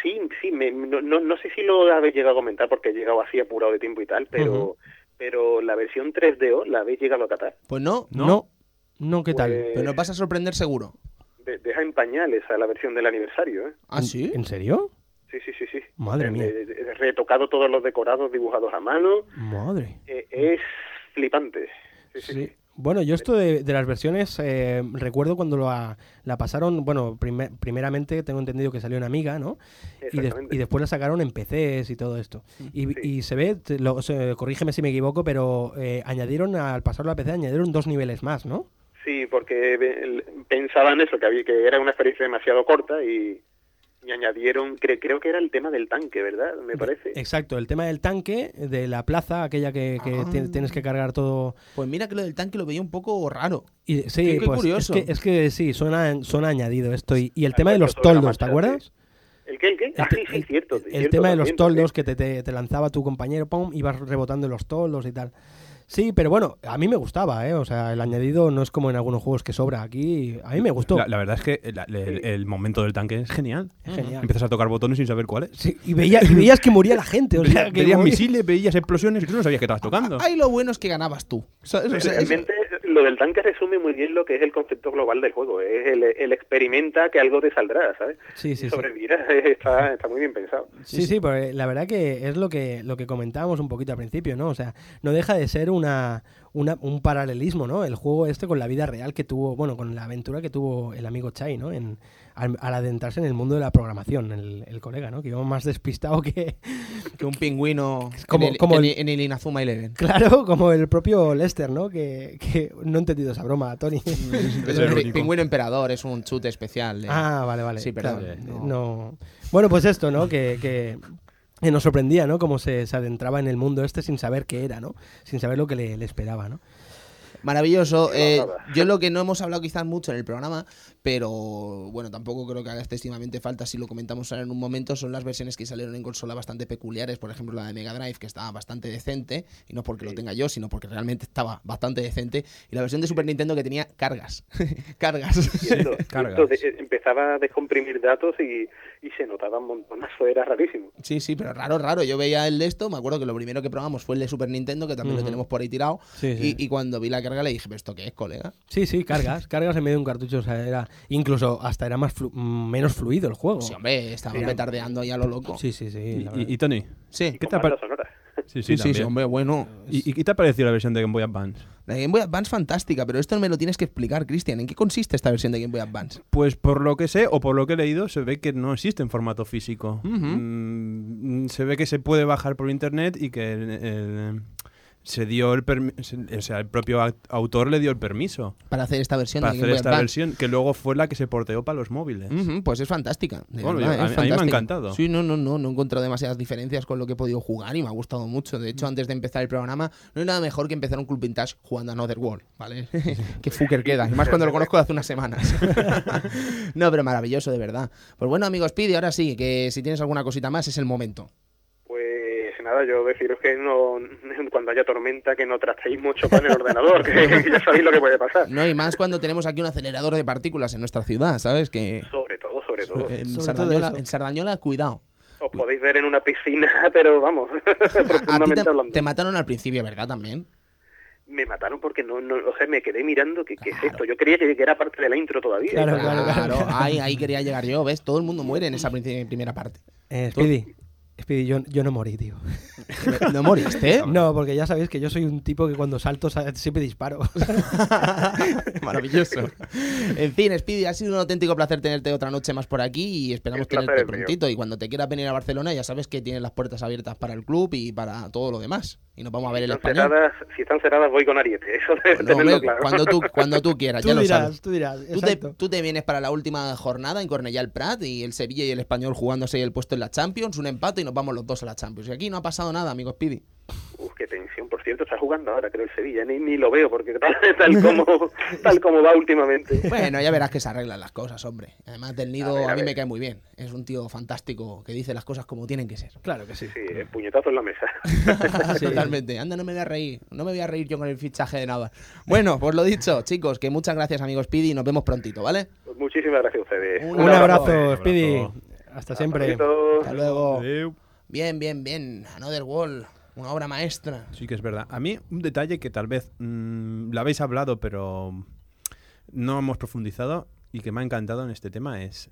sí, sí, me- no, no, no sé si lo habéis llegado a comentar porque he llegado así apurado de tiempo y tal, pero, Ujú. pero la versión 3DO la habéis llegado a catar. Pues no, No, ¿No? no, ¿qué tal? Pues, pero nos vas a sorprender seguro. de- deja en pañales a la versión del aniversario, ¿eh? ¿Ah, sí? ¿En serio? Sí, sí, sí, sí. Madre mía. eh, retocado todos los decorados dibujados a mano. Madre. eh, es flipante. Sí, sí. Bueno, yo esto de, de las versiones, eh, recuerdo cuando la, la pasaron, bueno, primer- primeramente tengo entendido que salió en Amiga, ¿no? Y, de- y después la sacaron en PCs y todo esto. Y, Sí. y se ve, te- lo- se- corrígeme si me equivoco, pero eh, añadieron, al pasarlo a PC, añadieron dos niveles más, ¿no? Sí, porque pensaban eso, que, había, que era una experiencia demasiado corta y, y añadieron, cre- creo que era el tema del tanque, ¿verdad? Me parece. Exacto, el tema del tanque, de la plaza, aquella que, que Ah. ti- tienes que cargar todo. Pues mira que lo del tanque lo veía un poco raro. Y, sí, Qué- qué pues curioso. Es, que, es que sí, suena, suena añadido esto. Y, y el Ah, tema de los toldos, ¿te acuerdas? ¿El qué? ¿El qué? Ah, sí, sí, cierto. el cierto tema de los también, toldos que te, te- te lanzaba tu compañero, pum, ibas rebotando en los toldos y tal. Sí, pero bueno, a mí me gustaba, ¿eh? O sea, el añadido no es como en algunos juegos que sobra. Aquí, a mí me gustó. La, la verdad es que el, el- el momento del tanque es genial. Es genial. Empiezas a tocar botones sin saber cuáles. Sí, y, veía- y veías que moría la gente. O sea, Veías, que veías moría- misiles, veías explosiones y tú no sabías que estabas tocando. Ahí lo bueno es que ganabas tú. O sea, Realmente lo del tanque resume muy bien lo que es el concepto global del juego. Es el, el experimenta que algo te saldrá, ¿sabes? Sí, sí, sí. <laughs> Está, está muy bien pensado. Sí, sí, porque la verdad que es lo que, lo que comentábamos un poquito al principio, ¿no? O sea, no deja de ser una, una- un paralelismo, ¿no? El juego este con la vida real que tuvo, bueno, con la aventura que tuvo el amigo Chai, ¿no? En, al, al adentrarse en el mundo de la programación, el, el colega, ¿no? Que iba más despistado que, <laughs> que un pingüino Como- en, el, como el- en el Inazuma Eleven. claro, como el propio Lester, ¿no? Que, que no he entendido esa broma, Tony. <laughs> Es el pingüino emperador es un chute especial. de- Ah, vale, vale. Sí, perdón, claro, no. no. Bueno, pues esto, ¿no? Que, que- que nos sorprendía, ¿no? Cómo se, se adentraba en el mundo este sin saber qué era, ¿no? Sin saber lo que le, le esperaba, ¿no? Maravilloso. Eh, yo lo que no hemos hablado quizás mucho en el programa, pero bueno, tampoco creo que haga excesivamente falta si lo comentamos ahora en un momento, son las versiones que salieron en consola bastante peculiares, por ejemplo la de Mega Drive, que estaba bastante decente, y no porque lo tenga yo, sino porque realmente estaba bastante decente, y la versión de Super Nintendo que tenía cargas. <laughs> cargas. <laughs> Cargas. cierto, de- empezaba a descomprimir datos y, y se notaba un montonazo, era rarísimo. Sí, sí, pero raro, raro. Yo veía el de esto, me acuerdo que lo primero que probamos fue el de Super Nintendo, que también lo tenemos por ahí tirado, Sí, sí. Y, y cuando vi la carga le dije, ¿pero esto qué es, colega? Sí, sí, cargas, cargas en medio de un cartucho, o sea, era incluso hasta era más flu- menos fluido el juego. Sí, hombre, estaba Mira. petardeando ahí a lo loco. Sí, sí, sí. Y, Tony, Sí, ¿qué te, sí, sí, sí, hombre, bueno. ¿Y, y qué te ha parecido la versión de Game Boy Advance? La Game Boy Advance fantástica, pero esto me lo tienes que explicar, Cristian. ¿En qué consiste esta versión de Game Boy Advance? Pues por lo que sé o por lo que he leído, se ve que no existe en formato físico. Mm, se ve que se puede bajar por internet y que el- el- se dio el permiso, o sea, el propio aut- autor le dio el permiso Para hacer esta versión para de hacer Game esta versión, que luego fue la que se porteó para los móviles. Pues es fantástica. de Bueno, verdad, yo- a es mí- a mí me ha encantado. Sí, no, no, no, no he encontrado demasiadas diferencias con lo que he podido jugar y me ha gustado mucho. De hecho, antes de empezar el programa, no hay nada mejor que empezar un Club Vintage jugando a Another World, ¿vale? <laughs> Qué fucker queda. Y más cuando lo conozco de hace unas semanas. <laughs> no, pero maravilloso, de verdad. Pues bueno, amigos, Pidi, ahora sí, que si tienes alguna cosita más, es el momento. Nada, yo deciros que no, cuando haya tormenta que no tratéis mucho con el ordenador, que, que ya sabéis lo que puede pasar. No, y más cuando tenemos aquí un acelerador de partículas en nuestra ciudad, ¿sabes? Que Sobre todo, sobre todo. en Sobre Sardañola, eso. en Sardañola, cuidado. Os podéis ver en una piscina, <laughs> pero vamos, <laughs> A ti profundamente te, hablando. te mataron al principio, ¿verdad? También. Me mataron porque no, no, o sea, me quedé mirando que qué es esto. Yo creía que, que era parte de la intro todavía. Claro, claro, claro. ahí, ahí quería llegar yo, ¿ves? Todo el mundo muere en esa primera parte. Eh, Speedy, Speedy, yo, yo no morí, tío. <laughs> ¿No moriste? <laughs> No, porque ya sabéis que yo soy un tipo que cuando salto sa- siempre disparo. <laughs> Maravilloso. En fin, Speedy, ha sido un auténtico placer tenerte otra noche más por aquí y esperamos tenerte es mío. prontito. Y cuando te quieras venir a Barcelona, ya sabes que tienes las puertas abiertas para el club y para todo lo demás. Y nos vamos a ver si el están español. cerradas, si están cerradas voy con Ariete, eso debe Bueno, tenerlo claro. cuando, tú, cuando tú quieras, tú ya lo dirás, sabes. tú dirás, Tú te, tú te vienes para la última jornada en Cornellà el Prat y el Sevilla y el Español jugándose el puesto en la Champions, un empate y nos vamos los dos a la Champions. Y aquí no ha pasado nada, amigo Speedy. Uf, qué tensión. Por cierto, está jugando ahora, creo, el Sevilla. Ni, ni lo veo, porque tal, <laughs> tal, como, tal como va últimamente. Bueno, ya verás que se arreglan las cosas, hombre. Además del nido A ver, a, a mí ver. me cae muy bien. Es un tío fantástico que dice las cosas como tienen que ser. Claro que sí. Sí, el puñetazo en la mesa. <laughs> Sí. Totalmente. Anda, no me voy a reír. No me voy a reír yo con el fichaje de nada. Bueno, pues lo dicho, chicos, que muchas gracias, amigos Speedy, y nos vemos prontito, ¿vale? Pues muchísimas gracias a ustedes. Un Un abrazo. abrazo, Speedy. Hasta siempre. Hasta Hasta luego. Bien, bien, bien. Another Wall. Una obra maestra. Sí que es verdad. A mí un detalle que tal vez mm, lo habéis hablado, pero no hemos profundizado y que me ha encantado en este tema es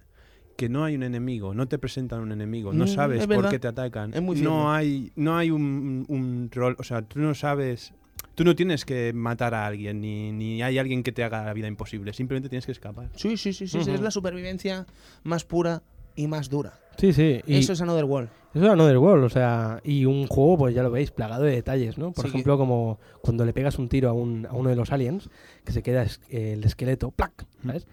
que no hay un enemigo, no te presentan un enemigo, no Mm, sabes es por qué te atacan, Es muy no hay no hay un, un rol, o sea, tú no sabes Tú no tienes que matar a alguien, ni, ni hay alguien que te haga la vida imposible. Simplemente tienes que escapar. Sí, sí, sí, sí, sí, es la supervivencia más pura y más dura. Sí, sí. Y Eso es Another World. eso es Another World, o sea, y un juego, pues ya lo veis, plagado de detalles, ¿no? Por Sí, ejemplo, como cuando le pegas un tiro a, un- a uno de los aliens, que se queda es- el esqueleto, ¡plac! ¿sabes?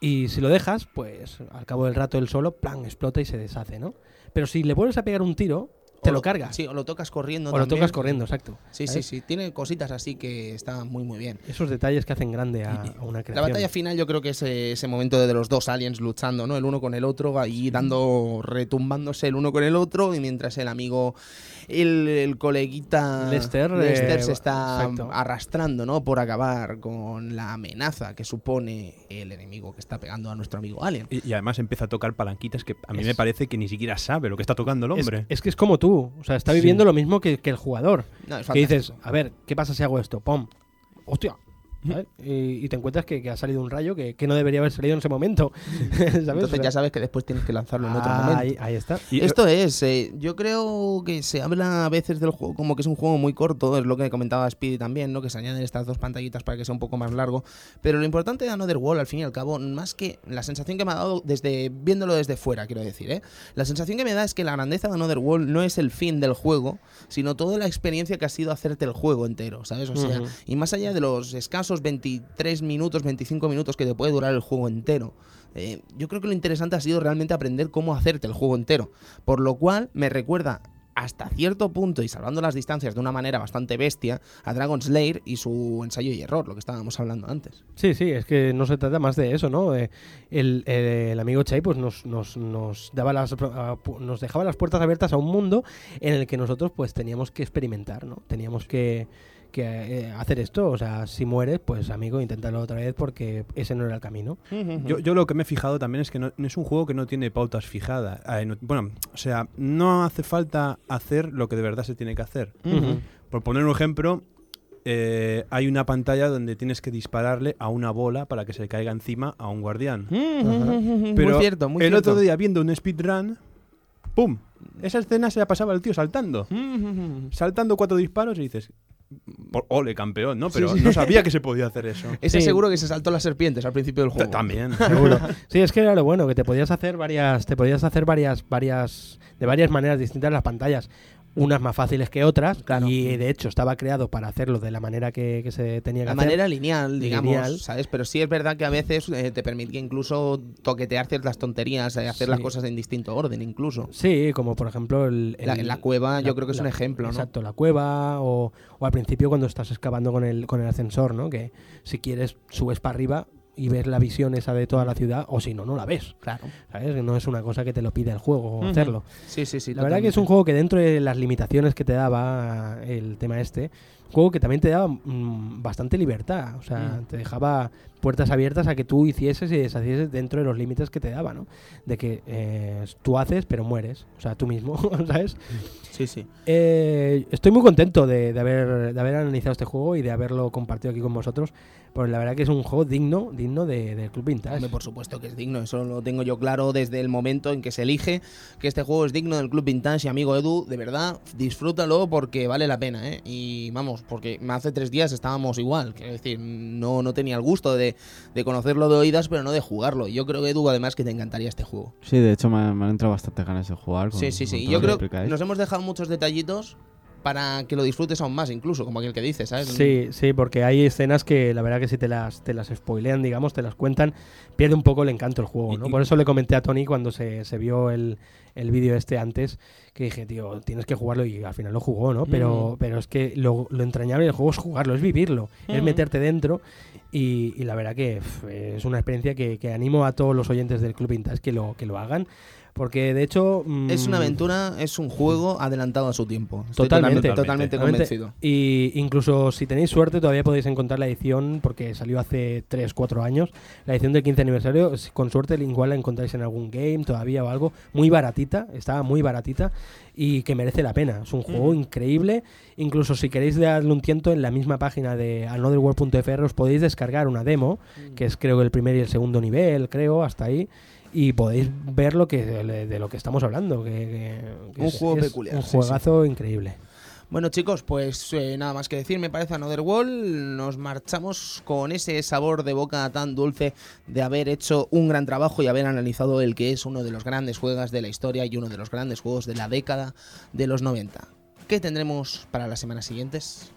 Y si lo dejas, pues al cabo del rato él solo, ¡plan! explota y se deshace, ¿no? Pero si le vuelves a pegar un tiro, te O lo cargas. Sí, o lo tocas corriendo o lo tocas corriendo, exacto. Sí, sí, ¿sabes? sí. Tiene cositas así que está muy, muy bien. Esos detalles que hacen grande a, a una La creación. batalla final yo creo que es eh, ese momento de los dos aliens luchando, ¿no? El uno con el otro, ahí dando, retumbándose el uno con el otro, y mientras el amigo, el, el coleguita Lester, Lester eh, se está exacto. arrastrando, ¿no? Por acabar con la amenaza que supone el enemigo que está pegando a nuestro amigo alien. Y, y además empieza a tocar palanquitas que a mí Es- me parece que ni siquiera sabe lo que está tocando el hombre. es que es como tú, o sea, está viviendo lo mismo que, que el jugador. No, Que dices, a ver, ¿qué pasa si hago esto? ¡Pum! ¡Hostia! ¿Sabes? Y, y te encuentras que, que ha salido un rayo que, que no debería haber salido en ese momento. <laughs> ¿sabes? Entonces O sea, ya sabes que después tienes que lanzarlo en otro momento. ahí, ahí está. Y- Esto es, eh, yo creo que se habla a veces del juego como que es un juego muy corto, es lo que comentaba Speedy también, ¿no? Que se añaden estas dos pantallitas para que sea un poco más largo. Pero lo importante de Another World, al fin y al cabo, más que la sensación que me ha dado desde viéndolo desde fuera, quiero decir, ¿eh? La sensación que me da es que la grandeza de Another World no es el fin del juego, sino toda la experiencia que ha sido hacerte el juego entero, ¿sabes? O sea, y más allá de los escasos 23 minutos, 25 minutos que te puede durar el juego entero. eh, yo creo que lo interesante ha sido realmente aprender cómo hacerte el juego entero. Por lo cual me recuerda hasta cierto punto y salvando las distancias de una manera bastante bestia a Dragon Slayer y su ensayo y error, lo que estábamos hablando antes. Sí, sí, es que no se trata más de eso, ¿no? Eh, el, amigo Chai pues nos, nos, nos daba las a- pu- nos dejaba las puertas abiertas a un mundo en el que nosotros pues teníamos que experimentar, ¿no? Teníamos que, que, eh, hacer esto, o sea, si mueres, pues amigo, inténtalo otra vez porque ese no era el camino. Yo, yo lo que me he fijado también es que no, no es un juego que no tiene pautas fijadas. Eh, no- bueno, o sea, no hace falta hacer lo que de verdad se tiene que hacer. Por poner un ejemplo, eh, hay una pantalla donde tienes que dispararle a una bola para que se le caiga encima a un guardián. Pero muy cierto, muy el cierto. otro día viendo un speedrun, ¡pum! Esa escena se la pasaba el tío saltando. Saltando cuatro disparos y dices, "Por- ole, campeón, ¿no? Pero Sí, sí. no sabía que se podía hacer eso. <laughs> Ese Sí. seguro que se saltó las serpientes al principio del juego. También. <laughs> Seguro. Sí, es que era lo bueno, que te podías hacer varias, te podías hacer varias, varias, de varias maneras distintas las pantallas. Unas más fáciles que otras, Claro. y de hecho estaba creado para hacerlo de la manera que, que se tenía que La hacer. manera lineal, digamos, Lineal. ¿sabes? Pero sí es verdad que a veces eh, te permitía incluso toquetear ciertas tonterías, eh, hacer Sí. las cosas en distinto orden incluso. Sí, como por ejemplo el, La, el- la cueva yo la- creo que es un la- ejemplo, ¿no? Exacto, la cueva o, o al principio cuando estás excavando con el, con el ascensor, ¿no? Que si quieres subes para arriba y ves la visión esa de toda la ciudad o si no, no la ves, Claro. ¿sabes? No es una cosa que te lo pide el juego Ujú. hacerlo. Sí, sí, sí. La verdad que es un juego que dentro de las limitaciones que te daba el tema este, un juego que también te daba mm, bastante libertad, o sea, Mm. te dejaba puertas abiertas a que tú hicieses y deshacieses dentro de los límites que te daba, ¿no? De que eh, tú haces pero mueres, o sea, tú mismo, <laughs> ¿sabes? Sí, sí. Eh, estoy muy contento de, de haber, de haber analizado este juego y de haberlo compartido aquí con vosotros, porque la verdad que es un juego digno, digno de- del Club Vintage. Hombre, por supuesto que es digno, eso lo tengo yo claro desde el momento en que se elige que este juego es digno del Club Vintage y amigo Edu, de verdad, disfrútalo porque vale la pena, ¿eh? Y vamos, porque hace tres días estábamos igual, quiero decir, no, no tenía el gusto de, de conocerlo de oídas, pero no de jugarlo. Yo creo, Edu, además que te encantaría este juego. Sí, de hecho me, han- me han entrado bastante ganas de jugar. con- sí, sí, sí. Yo que creo que nos hemos dejado muchos detallitos para que lo disfrutes aún más, incluso, como aquel que dice, ¿sabes? Sí, sí, porque hay escenas que la verdad que si te las, te las spoilean, digamos, te las cuentan, pierde un poco el encanto el juego, ¿no? Por eso le comenté a Tony cuando se, se vio el, el vídeo este antes, que dije, tío, tienes que jugarlo y al final lo jugó, ¿no? Pero, Mm. pero es que lo, lo entrañable del juego es jugarlo, es vivirlo, es Mm. meterte dentro y, y la verdad que es una experiencia que, que animo a todos los oyentes del Club Vintage que lo, que lo hagan, porque de hecho... Es una mm, aventura, es un juego adelantado a su tiempo. Estoy Totalmente. totalmente, totalmente Totalmente. convencido. Y incluso si tenéis suerte todavía podéis encontrar la edición, porque salió hace 3, 4 años, la edición del 15 aniversario, con suerte igual la encontráis en algún game todavía o algo, muy baratita, estaba muy baratita y que merece la pena. Es un juego increíble, incluso si queréis darle un tiento en la misma página de anotherworld.fr os podéis descargar una demo, que es creo que el primer y el segundo nivel, creo, hasta ahí. Y podéis ver lo que de, lo que estamos hablando. Que, que- que Un es- juego es peculiar, Un sí, sí. juegazo increíble. Bueno chicos, pues eh, nada más que decir, me parece Another Wall, nos marchamos con ese sabor de boca tan dulce de haber hecho un gran trabajo y haber analizado el que es uno de los grandes juegos de la historia y uno de los grandes juegos de la década de los 90. ¿Qué tendremos para las semanas siguientes?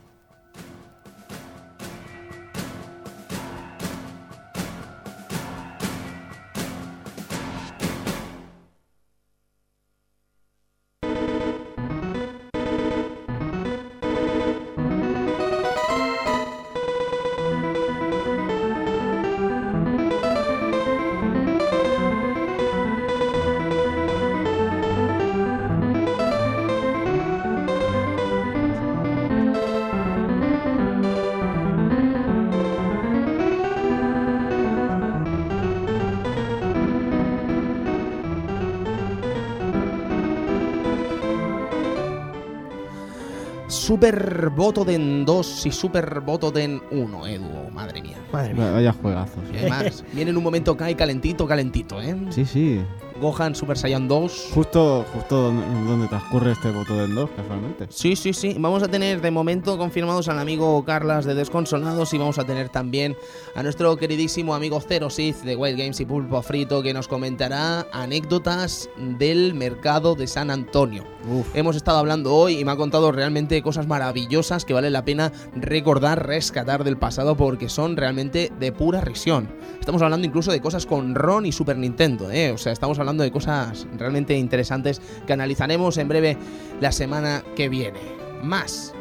Super Botoden 2 y Super Botoden 1, Edu, madre mía. Madre mía. Vaya juegazos. Y además, viene en un momento que hay calentito, calentito, ¿eh? Sí, sí. Gohan Super Saiyan 2. Justo, justo donde, transcurre este voto del 2, casualmente. Sí, sí, sí. Vamos a tener de momento confirmados al amigo Carlas de Desconsolados y vamos a tener también a nuestro queridísimo amigo Zero Sith de Wild Games y Pulpo Frito que nos comentará anécdotas del mercado de San Antonio. Uf. Hemos estado hablando hoy y me ha contado realmente cosas maravillosas que vale la pena recordar, rescatar del pasado porque son realmente de pura risión. Estamos hablando incluso de cosas con Ron y Super Nintendo, ¿eh? O sea, estamos hablando de cosas realmente interesantes que analizaremos en breve la semana que viene. Más.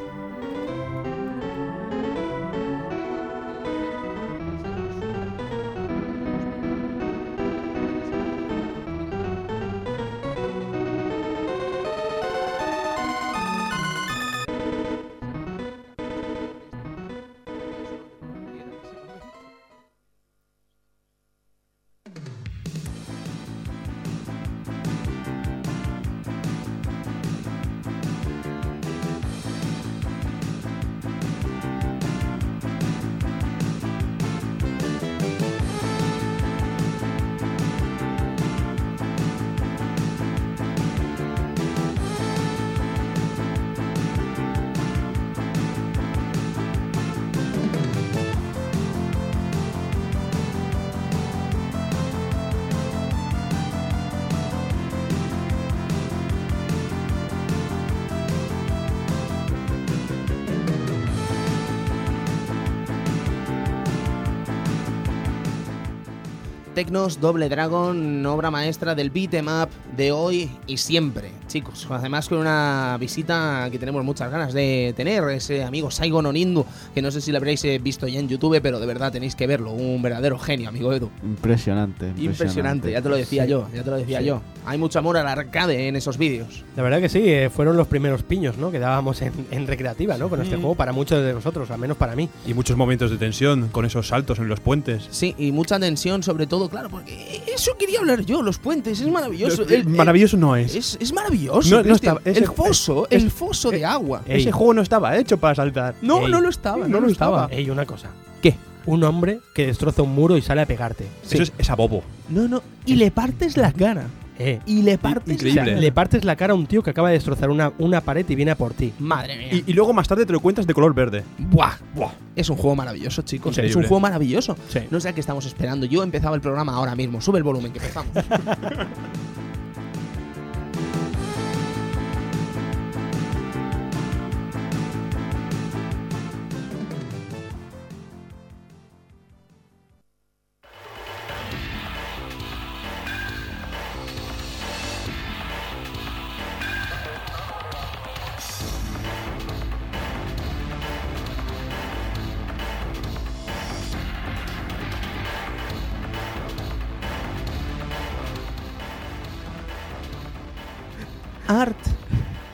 Tecnos Doble Dragon, obra maestra del beat 'em up de hoy y siempre, chicos. Además con una visita que tenemos muchas ganas de tener, ese amigo Saigon Onindu, que no sé si lo habréis eh, visto ya en YouTube, pero de verdad tenéis que verlo, un verdadero genio, amigo Edu. Impresionante, impresionante. Impresionante, ya te lo decía yo, ya te lo decía Sí. yo. Hay mucho amor al arcade en esos vídeos. La verdad que sí, eh, fueron los primeros piños, ¿no? Que dábamos en, en recreativa, ¿no? Con este juego para muchos de nosotros, al menos para mí. Y muchos momentos de tensión con esos saltos en los puentes. Sí, y mucha tensión sobre todo, claro, porque eso quería hablar yo, los puentes, es maravilloso. No, El- el- Maravilloso no es. Es, es maravilloso. No, no Cristian. estaba- ese- el foso, es- el foso de agua. Ey. Ese juego no estaba hecho para saltar. No, Ey. no lo estaba, No lo estaba. Ey, una cosa. ¿Qué? Un hombre que destroza un muro y sale a pegarte. Eso es, es a bobo. No, no. Y le partes la cara. Eh. Y le partes Increíble. la cara. Le partes la cara a un tío que acaba de destrozar una, una pared y viene a por ti. Madre mía. Y, y luego más tarde te lo cuentas de color verde. Buah, buah. Es un juego maravilloso, chicos. Es un juego maravilloso. Sí. No sé a qué estamos esperando. Yo empezaba el programa ahora mismo. Sube el volumen que empezamos. <laughs>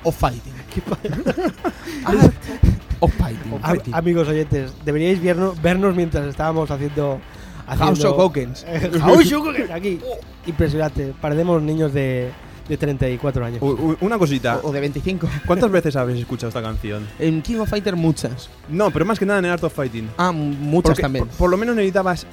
of Fighting. <laughs> Art <laughs> of Fighting. Am- amigos oyentes, deberíais vernos, vernos mientras estábamos haciendo. House haciendo- of Hawkins. <laughs> House of Hawkins, aquí. Impresionante. Parecemos niños de, de 34 años. U- una cosita. O, o de 25. ¿Cuántas veces habéis escuchado esta canción? En King of Fighter muchas. No, pero más que nada en Art of Fighting. Ah, muchas Porque también. Por, por lo menos necesitabas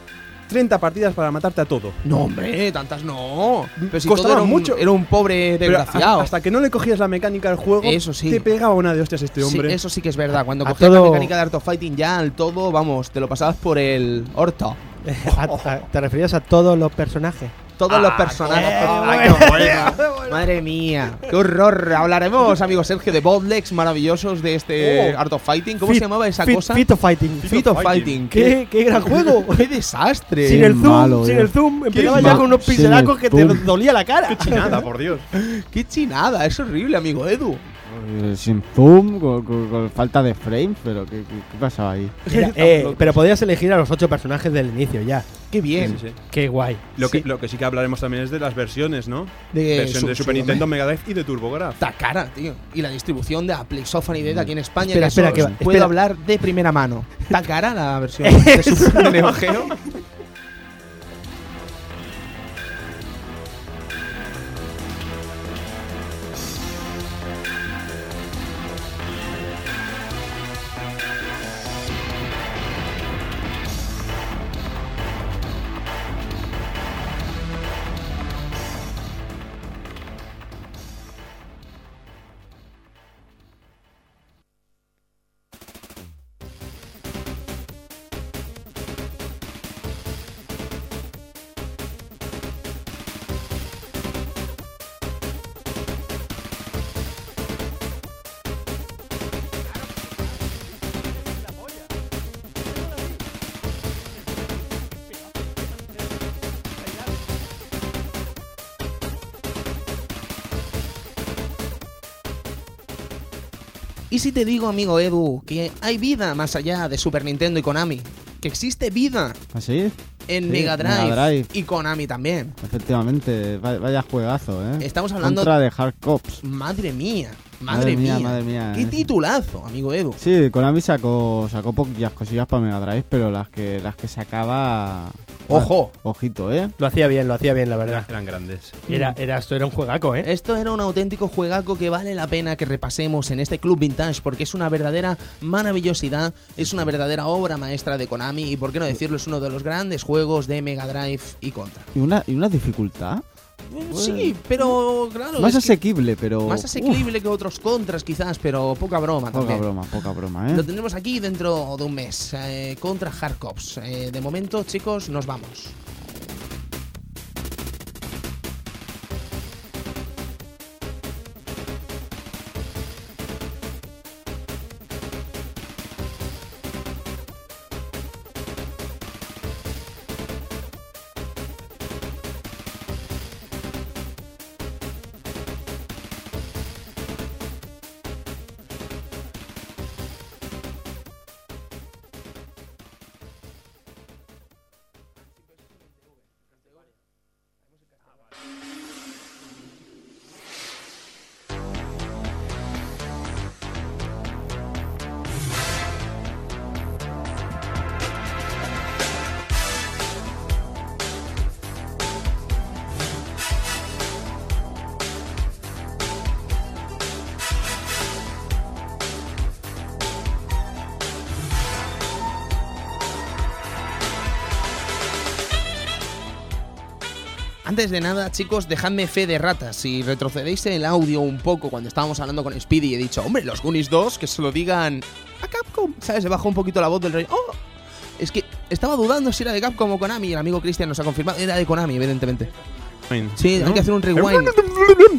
30 partidas para matarte a todo. No, hombre, tantas no. Pero si Costaba todo era un, mucho. Era un pobre Pero desgraciado. a- hasta que no le cogías la mecánica del juego, Eso sí. te pegaba una de hostias este Sí, hombre. eso sí que es verdad. Cuando A cogías la todo- mecánica de Art of Fighting ya al todo, vamos, te lo pasabas por el orto. <laughs> A- a- ¿Te referías a todos los personajes? Todos los Ah, personajes. qué Ay, <laughs> qué bueno. Madre mía, qué horror. Hablaremos, amigo Sergio, de botlegs maravillosos de este Oh. Art of Fighting. ¿Cómo Fit- se llamaba esa Fit- cosa? Fit of Fighting. Fit of Fighting. ¿Qué, qué gran <laughs> juego. ¡Qué desastre! sin el zoom, malo, sin eh. el zoom, empezaba ya con unos pincelacos que te dolía la cara. Nada, por Dios. ¡Qué chinada! Es horrible, amigo Edu. Eh, Sin zoom, con, con- con falta de frames, pero ¿qué, qué, qué pasaba ahí? <laughs> Eh, pero podías elegir a los ocho personajes del inicio ya. ¡Qué bien! Sí, sí. Qué guay. Lo, Sí. que, lo que sí que hablaremos también es de las versiones, ¿no? De Versión su- de su- Super Nintendo, Mega Drive y de TurboGraph. Está cara, tío. Y la distribución de Apple, Software y Dead aquí en España. Espera, que espera, que va- puedo espera. hablar de primera mano. Está cara la versión <laughs> de Super Neo Geo. ¿Y si te digo, amigo Edu, que hay vida más allá de Super Nintendo y Konami? Que existe vida ¿Así? en Sí, Mega, Drive Mega Drive. y Konami también. Efectivamente, va- vaya juegazo, ¿eh? Estamos hablando. Contra de Hard Cops. Madre mía, madre, mía. madre mía. Qué eh. titulazo, amigo Edu. Sí, Konami sacó, sacó poquillas cosillas para Mega Drive, pero las que, las que sacaba... Ojo. Ojito, ¿eh? Lo hacía bien, lo hacía bien, la verdad. Eran grandes. Era, era, esto era un juegaco, ¿eh? Esto era un auténtico juegaco que vale la pena que repasemos en este Club Vintage porque es una verdadera maravillosidad, es una verdadera obra maestra de Konami y por qué no decirlo, es uno de los grandes juegos de Mega Drive y Contra. Y una, y una dificultad Sí, pero claro, más asequible, pero... más asequible que otros Contras quizás, pero poca broma Uf, poca también. broma, poca broma, ¿eh? Lo tendremos aquí dentro de un mes, eh, contra Hard Cops. Eh, de momento, chicos, nos vamos. Antes de nada, chicos, dejadme fe de ratas. Si retrocedéis el audio un poco cuando estábamos hablando con Speedy y he dicho, hombre, los Goonies 2, que se lo digan a Capcom. ¿Sabes? Se bajó un poquito la voz del rey. ¡Oh! Es que estaba dudando si era de Capcom o Konami y el amigo Cristian nos ha confirmado. Era de Konami, evidentemente. Sí, hay que hacer un rewind.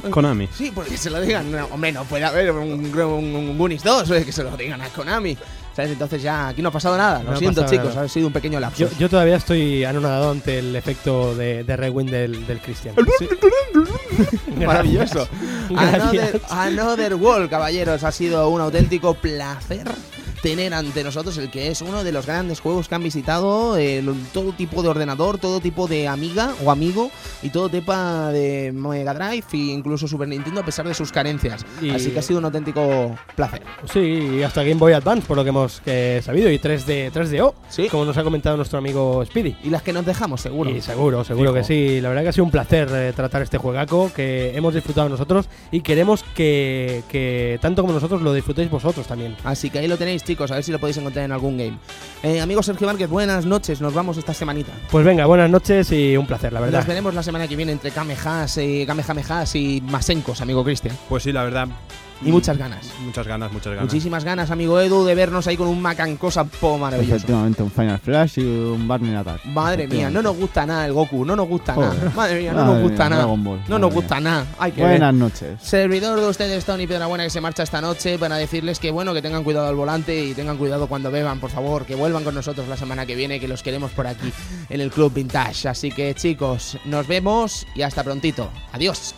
Konami. Sí, porque se lo digan. No, hombre, no puede haber un, un, un Goonies 2 eh, que se lo digan a Konami. ¿Sabes? Entonces ya aquí no ha pasado nada. Lo No siento, chicos. nada. Ha sido un pequeño lapsus. Yo, yo todavía estoy anonadado ante el efecto de, de rewind del, del Christian. <laughs> Maravilloso. <laughs> Another, another World, caballeros. Ha sido un auténtico placer tener ante nosotros el que es uno de los grandes juegos que han visitado eh, todo tipo de ordenador, todo tipo de amiga o amigo y todo tipo de Mega Drive e incluso Super Nintendo a pesar de sus carencias. Y- Así que ha sido un auténtico placer. Sí, y hasta Game Boy Advance, por lo que hemos eh, sabido, y 3D, 3DO, Sí. como nos ha comentado nuestro amigo Speedy. Y las que nos dejamos, seguro. Y seguro, seguro que sí. La verdad que ha sido un placer eh, tratar este juegaco que hemos disfrutado nosotros y queremos que, que tanto como nosotros lo disfrutéis vosotros también. Así que ahí lo tenéis, chicos. Chicos, a ver si lo podéis encontrar en algún game. Eh, amigo Sergio Márquez, buenas noches, nos vamos esta semanita. Pues venga, buenas noches y un placer, la verdad. Nos veremos la semana que viene entre Kamehameha y Kamehamehas y Masenkos, amigo Cristian. Pues sí, la verdad. Y muchas ganas. Muchas ganas, muchas ganas. Muchísimas ganas, amigo Edu, de vernos ahí con un macancosa po maravilloso. Efectivamente, un Final Flash y un Barney Attack. Madre mía, no nos gusta nada el Goku, no nos gusta Joder. nada. Madre mía, no Madre nos gusta mía, nada. Ball, No nos gusta nada. Hay que ver. Buenas noches. Servidor de ustedes, Tony Buena que se marcha esta noche para decirles que bueno, que tengan cuidado al volante y tengan cuidado cuando beban, por favor, que vuelvan con nosotros la semana que viene, que los queremos por aquí en el Club Vintage. Así que chicos, nos vemos y hasta prontito. Adiós.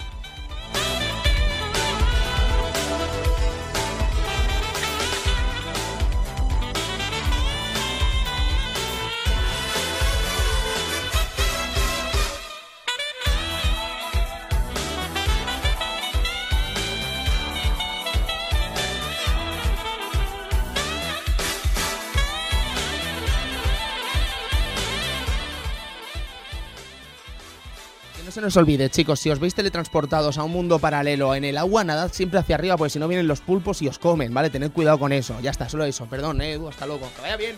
Nos olvide, chicos, si os veis teletransportados a un mundo paralelo en el agua, nadad siempre hacia arriba, porque si no vienen los pulpos y os comen, ¿vale? Tened cuidado con eso. Ya está, solo eso. Perdón, eh, hasta luego. Que vaya bien.